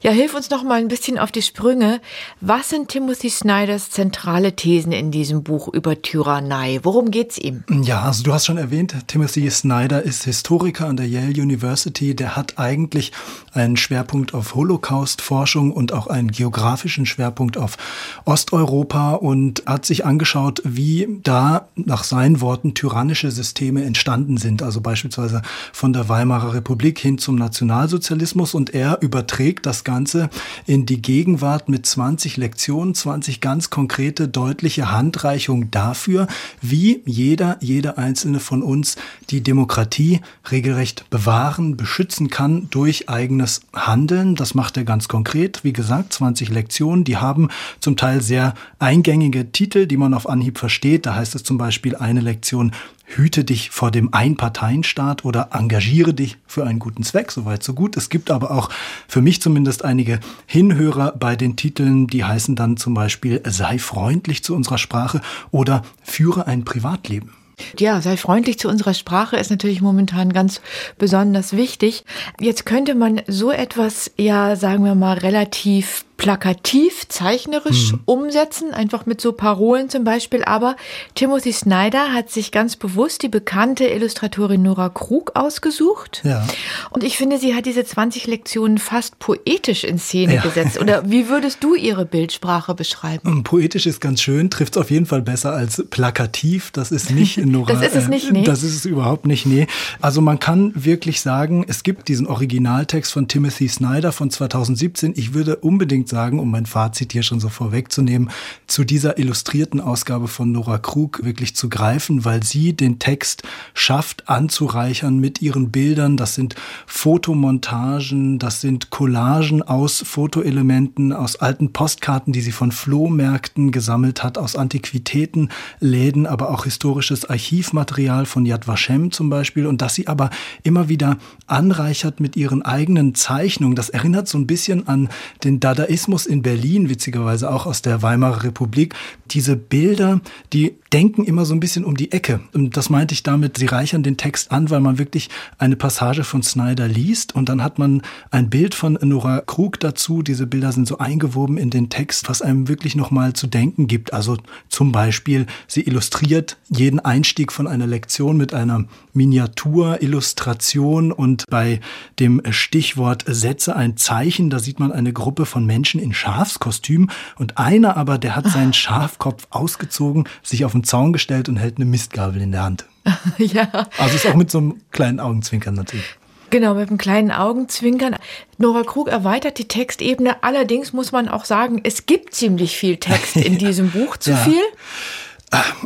S2: Ja, hilf uns noch mal ein bisschen auf die Sprünge. Was sind Timothy Snyders zentrale Thesen in diesem Buch über Tyrannei? Worum geht's ihm?
S10: Ja, also du hast schon erwähnt, Timothy Snyder ist Historiker an der Yale University. Der hat eigentlich einen Schwerpunkt auf Holocaust-Forschung und auch einen geografischen Schwerpunkt auf Osteuropa und hat sich angeschaut, wie da nach seinen Worten tyrannische Systeme entstanden sind. Also beispielsweise von der Weimarer Republik hin zum Nationalsozialismus und er überträgt das Ganze in die Gegenwart mit 20 Lektionen, 20 ganz konkrete, deutliche Handreichungen dafür, wie jeder, jede einzelne von uns die Demokratie regelrecht bewahren, beschützen kann durch eigenes Handeln. Das macht er ganz konkret. Wie gesagt, 20 Lektionen, die haben zum Teil sehr eingängige Titel, die man auf Anhieb versteht. Da heißt es zum Beispiel eine Lektion hüte dich vor dem Einparteienstaat oder engagiere dich für einen guten Zweck, soweit so gut. Es gibt aber auch für mich zumindest einige Hinhörer bei den Titeln, die heißen dann zum Beispiel sei freundlich zu unserer Sprache oder führe ein Privatleben.
S2: Ja, sei freundlich zu unserer Sprache ist natürlich momentan ganz besonders wichtig. Jetzt könnte man so etwas, ja, sagen wir mal, relativ plakativ, zeichnerisch mhm. umsetzen, einfach mit so Parolen zum Beispiel. Aber Timothy Snyder hat sich ganz bewusst die bekannte Illustratorin Nora Krug ausgesucht.
S10: Ja.
S2: Und ich finde, sie hat diese 20 Lektionen fast poetisch in Szene ja. gesetzt. Oder *laughs* wie würdest du ihre Bildsprache beschreiben?
S10: Ähm, poetisch ist ganz schön, trifft es auf jeden Fall besser als plakativ. Das ist nicht *laughs* Nora.
S2: das ist es nicht, nee.
S10: Das ist es überhaupt nicht, nee. Also man kann wirklich sagen, es gibt diesen Originaltext von Timothy Snyder von 2017. Ich würde unbedingt unbedingt sagen, um mein Fazit hier schon so vorwegzunehmen, zu dieser illustrierten Ausgabe von Nora Krug wirklich zu greifen, weil sie den Text schafft anzureichern mit ihren Bildern. Das sind Fotomontagen, das sind Collagen aus Fotoelementen, aus alten Postkarten, die sie von Flohmärkten gesammelt hat, aus Antiquitätenläden, aber auch historisches Archivmaterial von Yad Vashem zum Beispiel und dass sie aber immer wieder anreichert mit ihren eigenen Zeichnungen. Das erinnert so ein bisschen an den Dadaismus Dadaismus in Berlin, witzigerweise auch aus der Weimarer Republik, diese Bilder, die denken immer so ein bisschen um die Ecke. Und das meinte ich damit, sie reichern den Text an, weil man wirklich eine Passage von Snyder liest und dann hat man ein Bild von Nora Krug dazu. Diese Bilder sind so eingewoben in den Text, was einem wirklich nochmal zu denken gibt. Also zum Beispiel, sie illustriert jeden Einstieg von einer Lektion mit einer Miniaturillustration und bei dem Stichwort Setze ein Zeichen, da sieht man eine Gruppe von Menschen in Schafskostüm und einer aber, der hat seinen Schafkopf ausgezogen, sich auf den Zaun gestellt und hält eine Mistgabel in der Hand. *laughs*
S2: ja.
S10: Also ist auch mit so einem kleinen Augenzwinkern natürlich.
S2: Genau, mit einem kleinen Augenzwinkern. Nora Krug erweitert die Textebene. Allerdings muss man auch sagen, es gibt ziemlich viel Text *laughs* in diesem Buch. Zu ja. viel?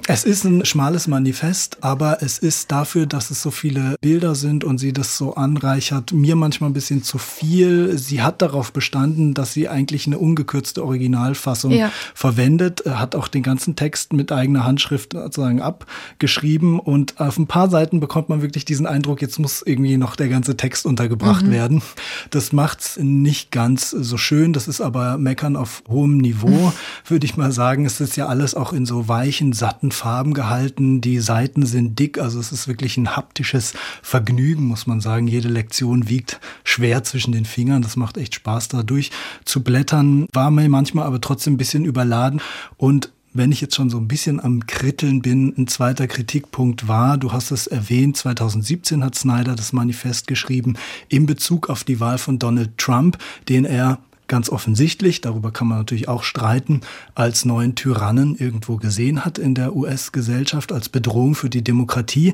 S10: Es ist ein schmales Manifest, aber es ist dafür, dass es so viele Bilder sind und sie das so anreichert, mir manchmal ein bisschen zu viel. Sie hat darauf bestanden, dass sie eigentlich eine ungekürzte Originalfassung ja. verwendet, hat auch den ganzen Text mit eigener Handschrift sozusagen abgeschrieben und auf ein paar Seiten bekommt man wirklich diesen Eindruck, jetzt muss irgendwie noch der ganze Text untergebracht mhm. werden. Das macht's nicht ganz so schön, das ist aber Meckern auf hohem Niveau, *laughs* würde ich mal sagen. Es ist ja alles auch in so weichen satten Farben gehalten. Die Seiten sind dick, also es ist wirklich ein haptisches Vergnügen, muss man sagen. Jede Lektion wiegt schwer zwischen den Fingern. Das macht echt Spaß, da durch zu blättern. War mir manchmal aber trotzdem ein bisschen überladen und wenn ich jetzt schon so ein bisschen am Kritteln bin, ein zweiter Kritikpunkt war, du hast es erwähnt, 2017 hat Snyder das Manifest geschrieben in Bezug auf die Wahl von Donald Trump, den er ganz offensichtlich, darüber kann man natürlich auch streiten, als neuen Tyrannen irgendwo gesehen hat in der US-Gesellschaft, als Bedrohung für die Demokratie.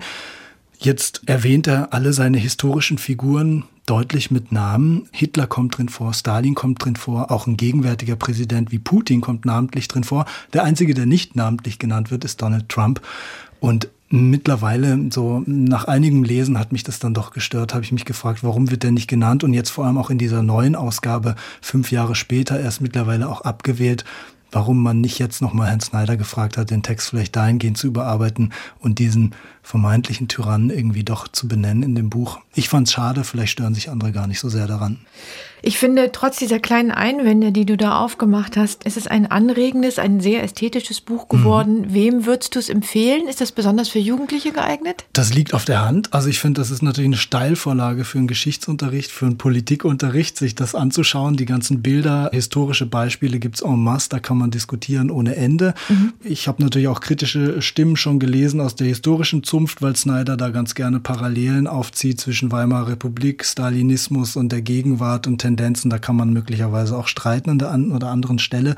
S10: Jetzt erwähnt er alle seine historischen Figuren deutlich mit Namen. Hitler kommt drin vor, Stalin kommt drin vor, auch ein gegenwärtiger Präsident wie Putin kommt namentlich drin vor. Der einzige, der nicht namentlich genannt wird, ist Donald Trump. Und mittlerweile, so nach einigem Lesen hat mich das dann doch gestört, habe ich mich gefragt, warum wird der nicht genannt und jetzt vor allem auch in dieser neuen Ausgabe, fünf Jahre später, erst mittlerweile auch abgewählt, warum man nicht jetzt nochmal Herrn Snyder gefragt hat, den Text vielleicht dahingehend zu überarbeiten und diesen vermeintlichen Tyrannen irgendwie doch zu benennen in dem Buch. Ich fand es schade, vielleicht stören sich andere gar nicht so sehr daran.
S2: Ich finde, trotz dieser kleinen Einwände, die du da aufgemacht hast, ist es ein anregendes, ein sehr ästhetisches Buch geworden. Mhm. Wem würdest du es empfehlen? Ist das besonders für Jugendliche geeignet?
S10: Das liegt auf der Hand. Also ich finde, das ist natürlich eine Steilvorlage für einen Geschichtsunterricht, für einen Politikunterricht, sich das anzuschauen. Die ganzen Bilder, historische Beispiele gibt es en masse, da kann man diskutieren ohne Ende. Mhm. Ich habe natürlich auch kritische Stimmen schon gelesen aus der historischen Zunft, weil Snyder da ganz gerne Parallelen aufzieht zwischen Weimarer Republik, Stalinismus und der Gegenwart und Tendenzen, da kann man möglicherweise auch streiten an der einen oder anderen Stelle.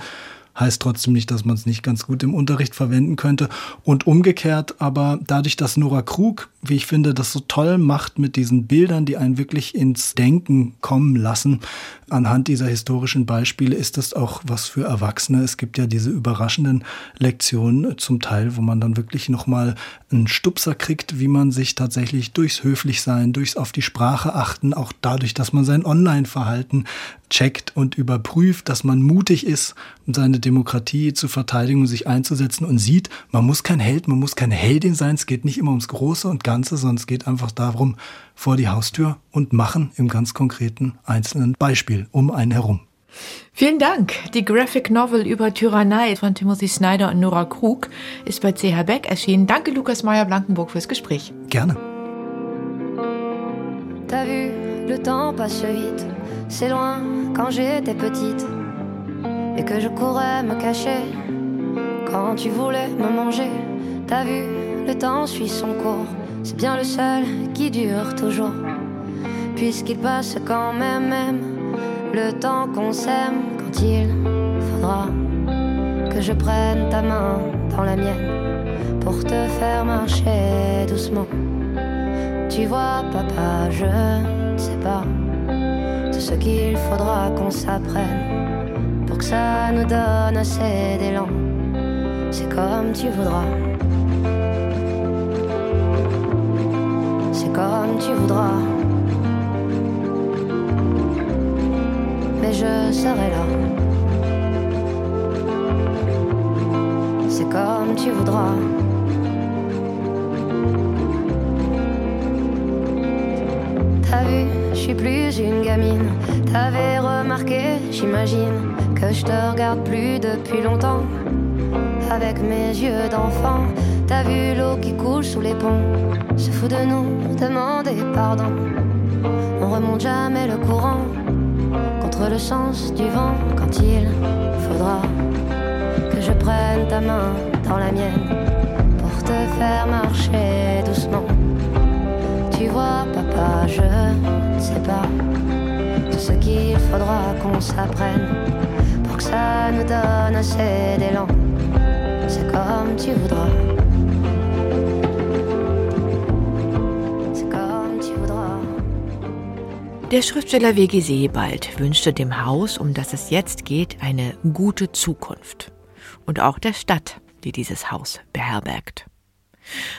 S10: Heißt trotzdem nicht, dass man es nicht ganz gut im Unterricht verwenden könnte. Und umgekehrt, aber dadurch, dass Nora Krug, wie ich finde, das so toll macht mit diesen Bildern, die einen wirklich ins Denken kommen lassen, anhand dieser historischen Beispiele ist das auch was für Erwachsene. Es gibt ja diese überraschenden Lektionen zum Teil, wo man dann wirklich nochmal einen Stupser kriegt, wie man sich tatsächlich durchs Höflichsein, durchs auf die Sprache achten, auch dadurch, dass man sein Online-Verhalten checkt und überprüft, dass man mutig ist, um seine Demokratie zu verteidigen und sich einzusetzen und sieht, man muss kein Held, man muss keine Heldin sein, es geht nicht immer ums Große und Ganze, sondern es geht einfach darum, vor die Haustür und machen im ganz konkreten einzelnen Beispiel um einen herum.
S2: Vielen Dank. Die Graphic Novel über Tyrannei von Timothy Snyder und Nora Krug ist bei CH Beck erschienen. Danke, Lukas Meyer-Blankenburg, fürs Gespräch.
S10: Gerne.
S5: T'as vu, le temps passe vite. C'est loin quand j'étais petite. Et que je courais me cacher quand tu voulais me manger. T'as vu, le temps suit son cours. C'est bien le seul qui dure toujours. Puisqu'il passe quand même, même le temps qu'on s'aime quand il faudra que je prenne ta main dans la mienne pour te faire marcher doucement. Tu vois, papa, je ne sais pas ce qu'il faudra qu'on s'apprenne pour que ça nous donne assez d'élan. C'est comme tu voudras. comme tu voudras. Mais je serai là. C'est comme tu voudras. T'avais remarqué, j'imagine, que je te regarde plus depuis longtemps. Avec mes yeux d'enfant, t'as vu l'eau qui coule sous les ponts se fout de nous demander pardon. On remonte jamais le courant contre le sens du vent quand il faudra que je prenne ta main dans la mienne pour te faire marcher doucement. Tu vois, papa, je ne sais pas ce qu'il faudra qu'on s'apprenne pour que ça nous donne assez d'élan. C'est comme tu voudras.
S2: Der Schriftsteller W.G. Sebald wünschte dem Haus, um das es jetzt geht, eine gute Zukunft. Und auch der Stadt, die dieses Haus beherbergt.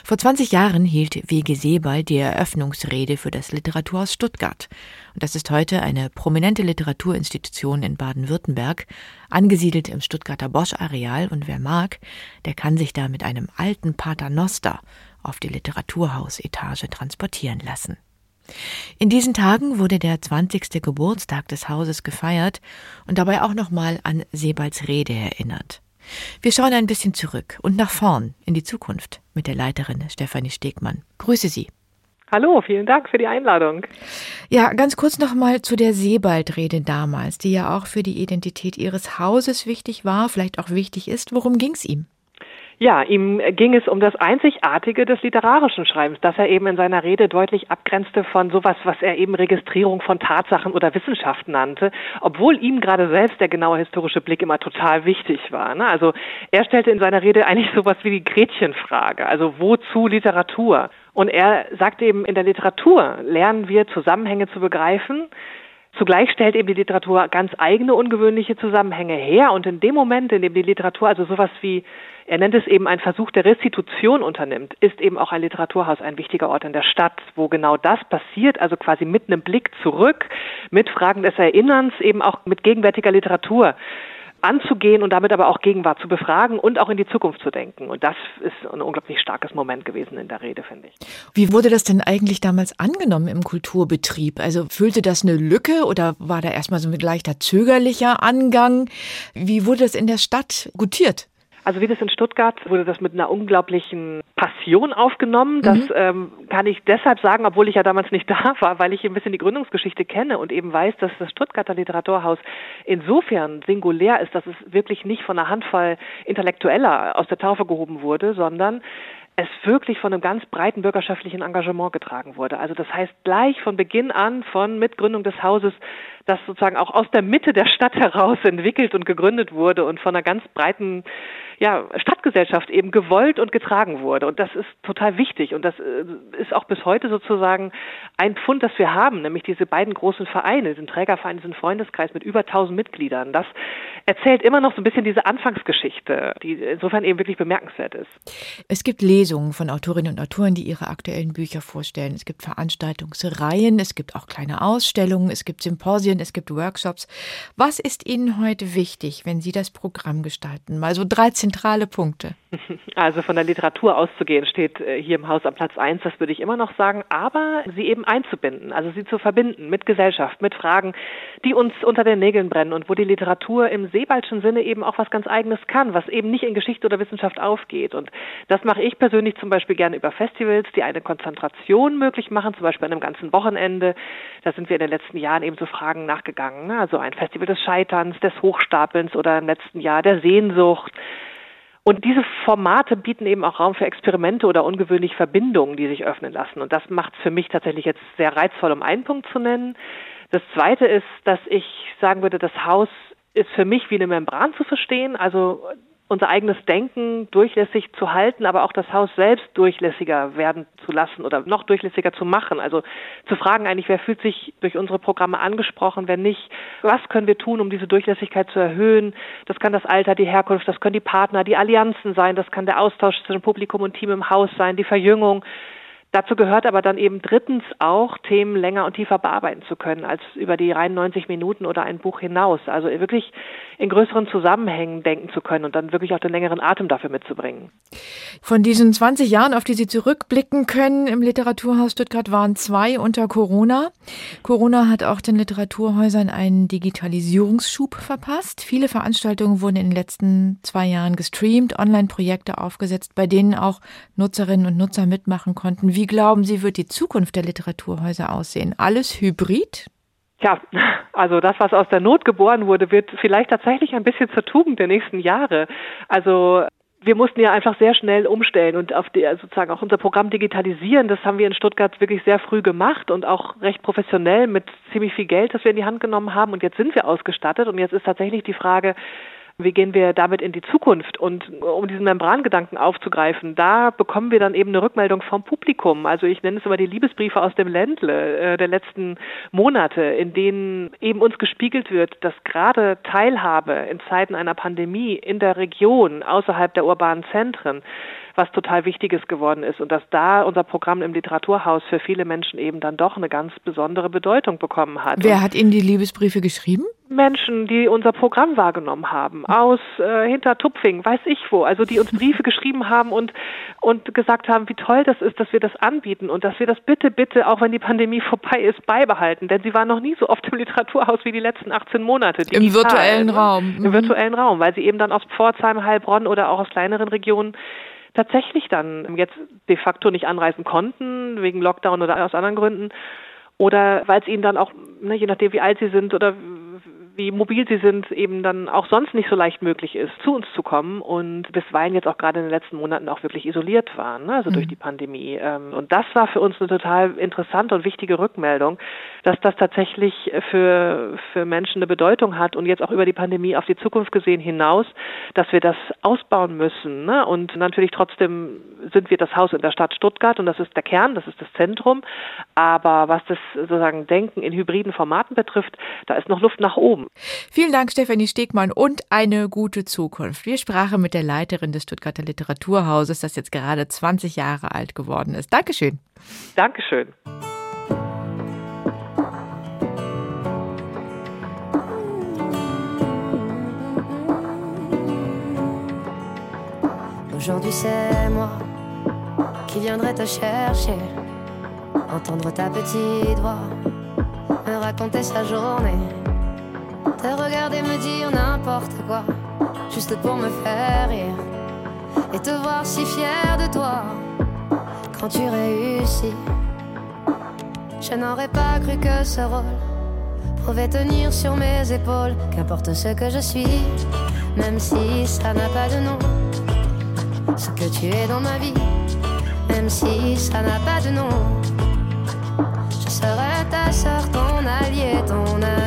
S2: Vor 20 Jahren hielt W.G. Sebald die Eröffnungsrede für das Literaturhaus Stuttgart. Und das ist heute eine prominente Literaturinstitution in Baden-Württemberg, angesiedelt im Stuttgarter Bosch-Areal. Und wer mag, der kann sich da mit einem alten Paternoster auf die Literaturhausetage transportieren lassen. In diesen Tagen wurde der 20. Geburtstag des Hauses gefeiert und dabei auch nochmal an Sebalds Rede erinnert. Wir schauen ein bisschen zurück und nach vorn in die Zukunft mit der Leiterin Stefanie Stegmann. Grüße Sie.
S11: Hallo, vielen Dank für die Einladung.
S2: Ja, ganz kurz nochmal zu der Sebald-Rede damals, die ja auch für die Identität Ihres Hauses wichtig war, vielleicht auch wichtig ist. Worum ging es ihm?
S11: Ja, ihm ging es um das Einzigartige des literarischen Schreibens, das er eben in seiner Rede deutlich abgrenzte von sowas, was er eben Registrierung von Tatsachen oder Wissenschaft nannte, obwohl ihm gerade selbst der genaue historische Blick immer total wichtig war. Ne? Also er stellte in seiner Rede eigentlich sowas wie die Gretchenfrage, also wozu Literatur? Und er sagte eben, in der Literatur lernen wir Zusammenhänge zu begreifen, Zugleich stellt eben die Literatur ganz eigene ungewöhnliche Zusammenhänge her und in dem Moment, in dem die Literatur also sowas wie er nennt es eben einen Versuch der Restitution unternimmt, ist eben auch ein Literaturhaus ein wichtiger Ort in der Stadt, wo genau das passiert, also quasi mit einem Blick zurück, mit Fragen des Erinnerns, eben auch mit gegenwärtiger Literatur anzugehen und damit aber auch Gegenwart zu befragen und auch in die Zukunft zu denken. Und das ist ein unglaublich starkes Moment gewesen in der Rede, finde ich.
S2: Wie wurde das denn eigentlich damals angenommen im Kulturbetrieb? Also füllte das eine Lücke oder war da erstmal so mit leichter zögerlicher Angang? Wie wurde das in der Stadt gutiert?
S11: Also wie das in Stuttgart wurde das mit einer unglaublichen Passion aufgenommen. Das mhm. ähm, kann ich deshalb sagen, obwohl ich ja damals nicht *laughs* da war, weil ich ein bisschen die Gründungsgeschichte kenne und eben weiß, dass das Stuttgarter Literaturhaus insofern singulär ist, dass es wirklich nicht von einer Handvoll Intellektueller aus der Taufe gehoben wurde, sondern es wirklich von einem ganz breiten bürgerschaftlichen Engagement getragen wurde. Also das heißt gleich von Beginn an, von Mitgründung des Hauses, das sozusagen auch aus der Mitte der Stadt heraus entwickelt und gegründet wurde und von einer ganz breiten ja, Stadtgesellschaft eben gewollt und getragen wurde. Und das ist total wichtig. Und das äh, ist auch bis heute sozusagen ein Pfund, das wir haben, nämlich diese beiden großen Vereine, den Trägerverein, diesen Freundeskreis mit über 1000 Mitgliedern. Das erzählt immer noch so ein bisschen diese Anfangsgeschichte, die insofern eben wirklich bemerkenswert ist.
S2: Es gibt Lesungen von Autorinnen und Autoren, die ihre aktuellen Bücher vorstellen. Es gibt Veranstaltungsreihen, es gibt auch kleine Ausstellungen, es gibt Symposien, es gibt Workshops. Was ist Ihnen heute wichtig, wenn Sie das Programm gestalten? Mal so 13 zentrale Punkte?
S11: Also von der Literatur auszugehen steht äh, hier im Haus am Platz eins, das würde ich immer noch sagen, aber sie eben einzubinden, also sie zu verbinden mit Gesellschaft, mit Fragen, die uns unter den Nägeln brennen und wo die Literatur im Sebaldschen Sinne eben auch was ganz Eigenes kann, was eben nicht in Geschichte oder Wissenschaft aufgeht. Und das mache ich persönlich zum Beispiel gerne über Festivals, die eine Konzentration möglich machen, zum Beispiel an einem ganzen Wochenende. Da sind wir in den letzten Jahren eben so Fragen nachgegangen. Ne? Also ein Festival des Scheiterns, des Hochstapelns oder im letzten Jahr der Sehnsucht. Und diese Formate bieten eben auch Raum für Experimente oder ungewöhnliche Verbindungen, die sich öffnen lassen. Und das macht es für mich tatsächlich jetzt sehr reizvoll, um einen Punkt zu nennen. Das zweite ist, dass ich sagen würde, das Haus ist für mich wie eine Membran zu verstehen. Also unser eigenes Denken durchlässig zu halten, aber auch das Haus selbst durchlässiger werden zu lassen oder noch durchlässiger zu machen. Also zu fragen eigentlich, wer fühlt sich durch unsere Programme angesprochen, wenn nicht, was können wir tun, um diese Durchlässigkeit zu erhöhen? Das kann das Alter, die Herkunft, das können die Partner, die Allianzen sein, das kann der Austausch zwischen Publikum und Team im Haus sein, die Verjüngung. Dazu gehört aber dann eben drittens auch, Themen länger und tiefer bearbeiten zu können, als über die reinen 90 Minuten oder ein Buch hinaus. Also wirklich in größeren Zusammenhängen denken zu können und dann wirklich auch den längeren Atem dafür mitzubringen.
S2: Von diesen 20 Jahren, auf die Sie zurückblicken können im Literaturhaus Stuttgart, waren zwei unter Corona. Corona hat auch den Literaturhäusern einen Digitalisierungsschub verpasst. Viele Veranstaltungen wurden in den letzten zwei Jahren gestreamt, Online-Projekte aufgesetzt, bei denen auch Nutzerinnen und Nutzer mitmachen konnten. Wie glauben Sie, wird die Zukunft der Literaturhäuser aussehen? Alles hybrid?
S11: Ja, also das, was aus der Not geboren wurde, wird vielleicht tatsächlich ein bisschen zur Tugend der nächsten Jahre. Also wir mussten ja einfach sehr schnell umstellen und auf die, sozusagen auch unser Programm digitalisieren. Das haben wir in Stuttgart wirklich sehr früh gemacht und auch recht professionell mit ziemlich viel Geld, das wir in die Hand genommen haben. Und jetzt sind wir ausgestattet und jetzt ist tatsächlich die Frage, wie gehen wir damit in die Zukunft? Und um diesen Membrangedanken aufzugreifen, da bekommen wir dann eben eine Rückmeldung vom Publikum. Also ich nenne es immer die Liebesbriefe aus dem Ländle äh, der letzten Monate, in denen eben uns gespiegelt wird, dass gerade Teilhabe in Zeiten einer Pandemie in der Region, außerhalb der urbanen Zentren, was total Wichtiges geworden ist und dass da unser Programm im Literaturhaus für viele Menschen eben dann doch eine ganz besondere Bedeutung bekommen hat.
S2: Wer hat Ihnen die Liebesbriefe geschrieben?
S11: Menschen, die unser Programm wahrgenommen haben, aus äh, Hintertupfing, weiß ich wo, also die uns Briefe *laughs* geschrieben haben und und gesagt haben, wie toll das ist, dass wir das anbieten und dass wir das bitte, bitte, auch wenn die Pandemie *laughs* vorbei ist, beibehalten. Denn sie waren noch nie so oft im Literaturhaus wie die letzten 18 Monate.
S2: Digital, Im virtuellen? Raum.
S11: Im virtuellen Raum, weil sie eben dann aus Pforzheim, Heilbronn oder auch aus kleineren Regionen tatsächlich dann jetzt de facto nicht anreisen konnten, wegen Lockdown oder aus anderen Gründen. Oder weil es ihnen dann auch, ne, je nachdem wie alt sie sind oder wie mobil sie sind, eben dann auch sonst nicht so leicht möglich ist, zu uns zu kommen und bisweilen jetzt auch gerade in den letzten Monaten auch wirklich isoliert waren, ne? also mhm. durch die Pandemie. Ähm, und das war für uns eine total interessante und wichtige Rückmeldung, dass das tatsächlich für, für Menschen eine Bedeutung hat und jetzt auch über die Pandemie auf die Zukunft gesehen hinaus, dass wir das ausbauen müssen. Ne? Und natürlich trotzdem sind wir das Haus in der Stadt Stuttgart und das ist der Kern, das ist das Zentrum. Aber was das sozusagen Denken in hybriden Formaten betrifft, da ist noch Luft nach oben.
S2: Vielen Dank, Stefanie Stegmann, und eine gute Zukunft. Wir sprachen mit der Leiterin des Stuttgarter Literaturhauses, das jetzt gerade 20 Jahre alt geworden ist. Dankeschön.
S11: Dankeschön.
S5: Aujourd'hui c'est moi qui viendrai te chercher, entendre ta petite voix, me raconter sa journée, te regarder me dire n'importe quoi, juste pour me faire rire et te voir si fier de toi quand tu réussis. Je n'aurais pas cru que ce rôle pouvait tenir sur mes épaules, qu'importe ce que je suis, même si ça n'a pas de nom ce que tu es dans ma vie, même si ça n'a pas de nom. Je serai ta soeur, ton allié, ton ami,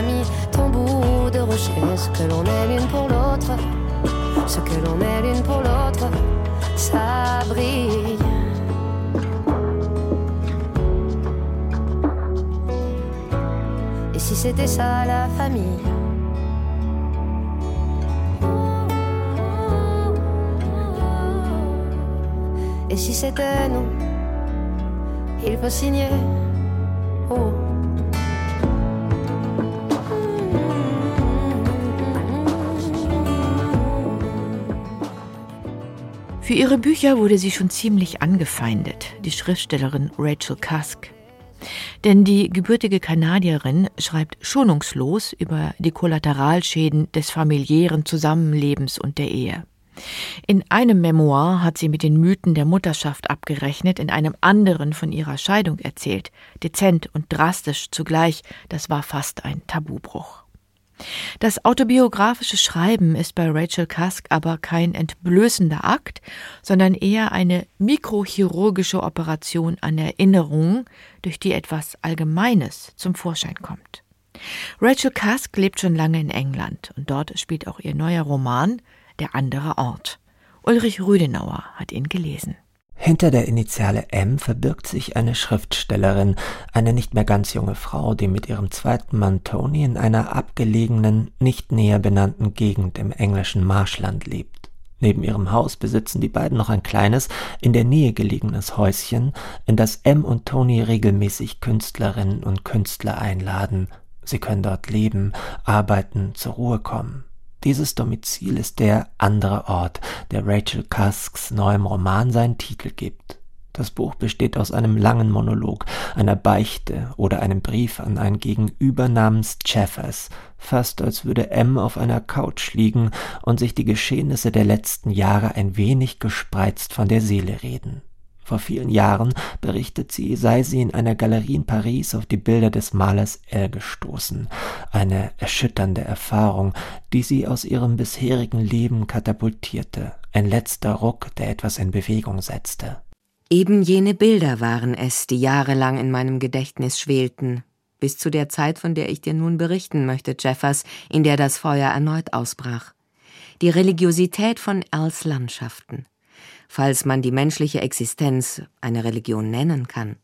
S5: de rocher, ce que l'on est l'une pour l'autre, ce que l'on est l'une pour l'autre, ça brille. Et si c'était ça la famille? Et si c'était nous, il faut signer. Oh.
S2: Für ihre Bücher wurde sie schon ziemlich angefeindet, die Schriftstellerin Rachel Cusk. Denn die gebürtige Kanadierin schreibt schonungslos über die Kollateralschäden des familiären Zusammenlebens und der Ehe. In einem Memoir hat sie mit den Mythen der Mutterschaft abgerechnet, in einem anderen von ihrer Scheidung erzählt, dezent und drastisch zugleich, das war fast ein Tabubruch. Das autobiografische Schreiben ist bei Rachel Cusk aber kein entblößender Akt, sondern eher eine mikrochirurgische Operation an Erinnerungen, durch die etwas Allgemeines zum Vorschein kommt. Rachel Cusk lebt schon lange in England und dort spielt auch ihr neuer Roman der andere Ort. Ulrich Rüdenauer hat ihn gelesen.
S12: Hinter der Initiale M verbirgt sich eine Schriftstellerin, eine nicht mehr ganz junge Frau, die mit ihrem zweiten Mann Tony in einer abgelegenen, nicht näher benannten Gegend im englischen Marschland lebt. Neben ihrem Haus besitzen die beiden noch ein kleines, in der Nähe gelegenes Häuschen, in das M und Tony regelmäßig Künstlerinnen und Künstler einladen. Sie können dort leben, arbeiten, zur Ruhe kommen. Dieses Domizil ist der andere Ort, der Rachel Cusks neuem Roman seinen Titel gibt. Das Buch besteht aus einem langen Monolog, einer Beichte oder einem Brief an ein Gegenüber namens Jeffers, fast als würde M auf einer Couch liegen und sich die Geschehnisse der letzten Jahre ein wenig gespreizt von der Seele reden. Vor vielen Jahren, berichtet sie, sei sie in einer Galerie in Paris auf die Bilder des Malers L gestoßen. Eine erschütternde Erfahrung, die sie aus ihrem bisherigen Leben katapultierte. Ein letzter Ruck, der etwas in Bewegung setzte.
S13: Eben jene Bilder waren es, die jahrelang in meinem Gedächtnis schwelten, bis zu der Zeit, von der ich dir nun berichten möchte, Jeffers, in der das Feuer erneut ausbrach. Die Religiosität von Els Landschaften falls man die menschliche Existenz eine Religion nennen kann.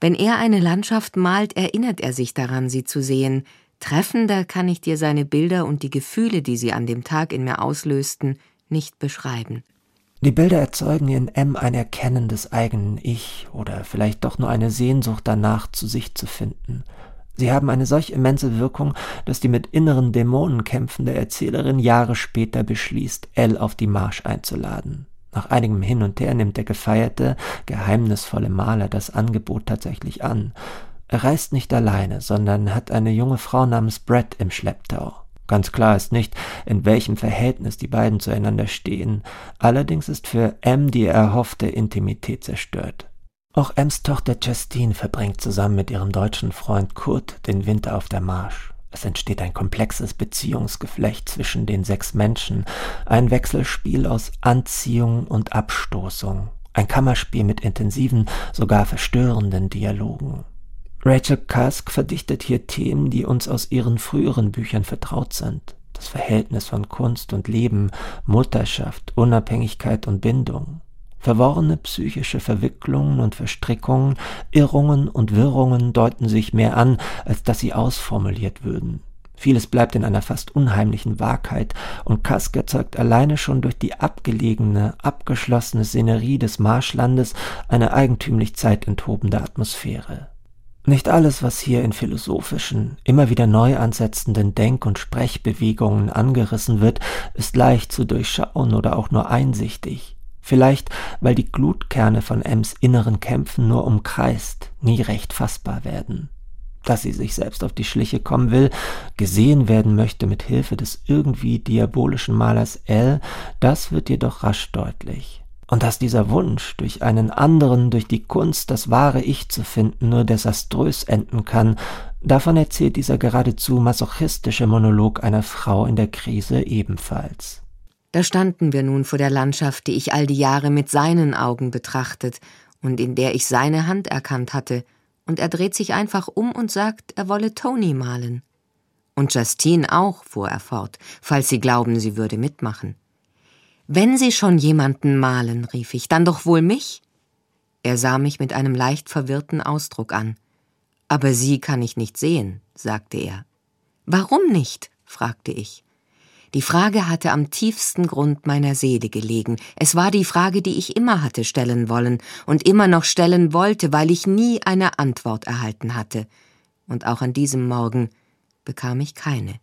S13: Wenn er eine Landschaft malt, erinnert er sich daran, sie zu sehen. Treffender kann ich dir seine Bilder und die Gefühle, die sie an dem Tag in mir auslösten, nicht beschreiben.
S12: Die Bilder erzeugen in M ein Erkennen des eigenen Ich oder vielleicht doch nur eine Sehnsucht danach, zu sich zu finden. Sie haben eine solch immense Wirkung, dass die mit inneren Dämonen kämpfende Erzählerin Jahre später beschließt, L auf die Marsch einzuladen. Nach einigem Hin und Her nimmt der gefeierte, geheimnisvolle Maler das Angebot tatsächlich an. Er reist nicht alleine, sondern hat eine junge Frau namens Brett im Schlepptau. Ganz klar ist nicht, in welchem Verhältnis die beiden zueinander stehen. Allerdings ist für M die erhoffte Intimität zerstört. Auch Ems Tochter Justine verbringt zusammen mit ihrem deutschen Freund Kurt den Winter auf der Marsch. Es entsteht ein komplexes Beziehungsgeflecht zwischen den sechs Menschen, ein Wechselspiel aus Anziehung und Abstoßung, ein Kammerspiel mit intensiven, sogar verstörenden Dialogen. Rachel Cusk verdichtet hier Themen, die uns aus ihren früheren Büchern vertraut sind. Das Verhältnis von Kunst und Leben, Mutterschaft, Unabhängigkeit und Bindung verworrene psychische Verwicklungen und Verstrickungen, Irrungen und Wirrungen deuten sich mehr an, als dass sie ausformuliert würden. Vieles bleibt in einer fast unheimlichen Wahrheit, und Kask erzeugt alleine schon durch die abgelegene, abgeschlossene Szenerie des Marschlandes eine eigentümlich zeitenthobende Atmosphäre. Nicht alles, was hier in philosophischen, immer wieder neu ansetzenden Denk- und Sprechbewegungen angerissen wird, ist leicht zu durchschauen oder auch nur einsichtig. Vielleicht, weil die Glutkerne von Ems inneren Kämpfen nur umkreist, nie recht fassbar werden. Dass sie sich selbst auf die Schliche kommen will, gesehen werden möchte mit Hilfe des irgendwie diabolischen Malers L, das wird jedoch rasch deutlich. Und dass dieser Wunsch, durch einen anderen, durch die Kunst das wahre Ich zu finden, nur desaströs enden kann, davon erzählt dieser geradezu masochistische Monolog einer Frau in der Krise ebenfalls.
S13: Da standen wir nun vor der Landschaft, die ich all die Jahre mit seinen Augen betrachtet und in der ich seine Hand erkannt hatte, und er dreht sich einfach um und sagt, er wolle Tony malen. Und Justine auch, fuhr er fort, falls Sie glauben, sie würde mitmachen. Wenn Sie schon jemanden malen, rief ich, dann doch wohl mich? Er sah mich mit einem leicht verwirrten Ausdruck an. Aber Sie kann ich nicht sehen, sagte er. Warum nicht? fragte ich. Die Frage hatte am tiefsten Grund meiner Seele gelegen. Es war die Frage, die ich immer hatte stellen wollen und immer noch stellen wollte, weil ich nie eine Antwort erhalten hatte. Und auch an diesem Morgen bekam ich keine.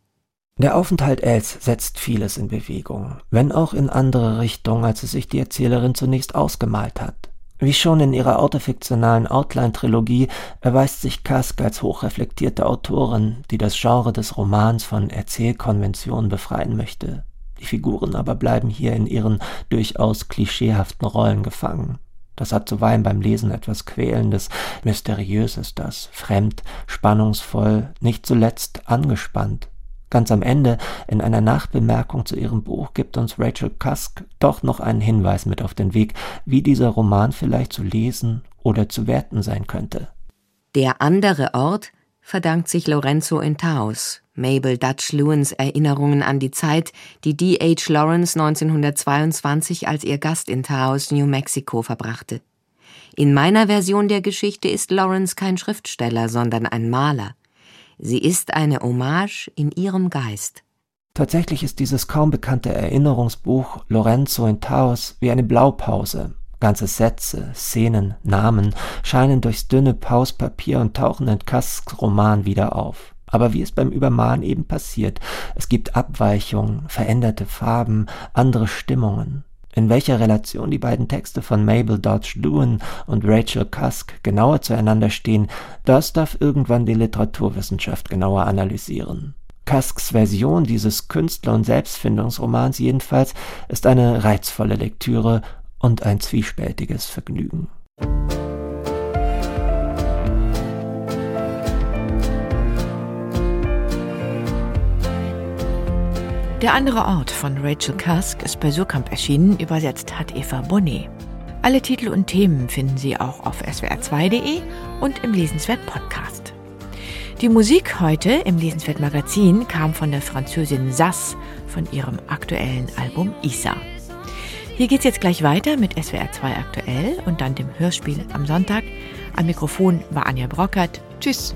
S12: Der Aufenthalt Els setzt vieles in Bewegung, wenn auch in andere Richtungen, als es sich die Erzählerin zunächst ausgemalt hat. Wie schon in ihrer autofiktionalen Outline-Trilogie erweist sich Kask als hochreflektierte Autorin, die das Genre des Romans von Erzählkonventionen befreien möchte. Die Figuren aber bleiben hier in ihren durchaus klischeehaften Rollen gefangen. Das hat zuweilen beim Lesen etwas Quälendes, Mysteriöses, das fremd, spannungsvoll, nicht zuletzt angespannt. Ganz am Ende, in einer Nachbemerkung zu ihrem Buch, gibt uns Rachel Cusk doch noch einen Hinweis mit auf den Weg, wie dieser Roman vielleicht zu lesen oder zu werten sein könnte.
S13: Der andere Ort verdankt sich Lorenzo in Taos, Mabel Dutch Lewins Erinnerungen an die Zeit, die D.H. Lawrence 1922 als ihr Gast in Taos, New Mexico verbrachte. In meiner Version der Geschichte ist Lawrence kein Schriftsteller, sondern ein Maler. Sie ist eine Hommage in ihrem Geist.
S12: Tatsächlich ist dieses kaum bekannte Erinnerungsbuch Lorenzo in Taos wie eine Blaupause. Ganze Sätze, Szenen, Namen scheinen durchs dünne Pauspapier und tauchen in Kasks Roman wieder auf. Aber wie es beim Übermalen eben passiert, es gibt Abweichungen, veränderte Farben, andere Stimmungen. In welcher Relation die beiden Texte von Mabel Dodge Lewin und Rachel Cusk genauer zueinander stehen, das darf irgendwann die Literaturwissenschaft genauer analysieren. Cusks Version dieses Künstler- und Selbstfindungsromans jedenfalls ist eine reizvolle Lektüre und ein zwiespältiges Vergnügen.
S2: Der andere Ort von Rachel Cusk ist bei Surkamp erschienen, übersetzt hat Eva Bonnet. Alle Titel und Themen finden Sie auch auf swr2.de und im Lesenswert Podcast. Die Musik heute im Lesenswert Magazin kam von der Französin Sass von ihrem aktuellen Album Isa. Hier geht's jetzt gleich weiter mit SWR2 aktuell und dann dem Hörspiel am Sonntag. Am Mikrofon war Anja Brockert. Tschüss.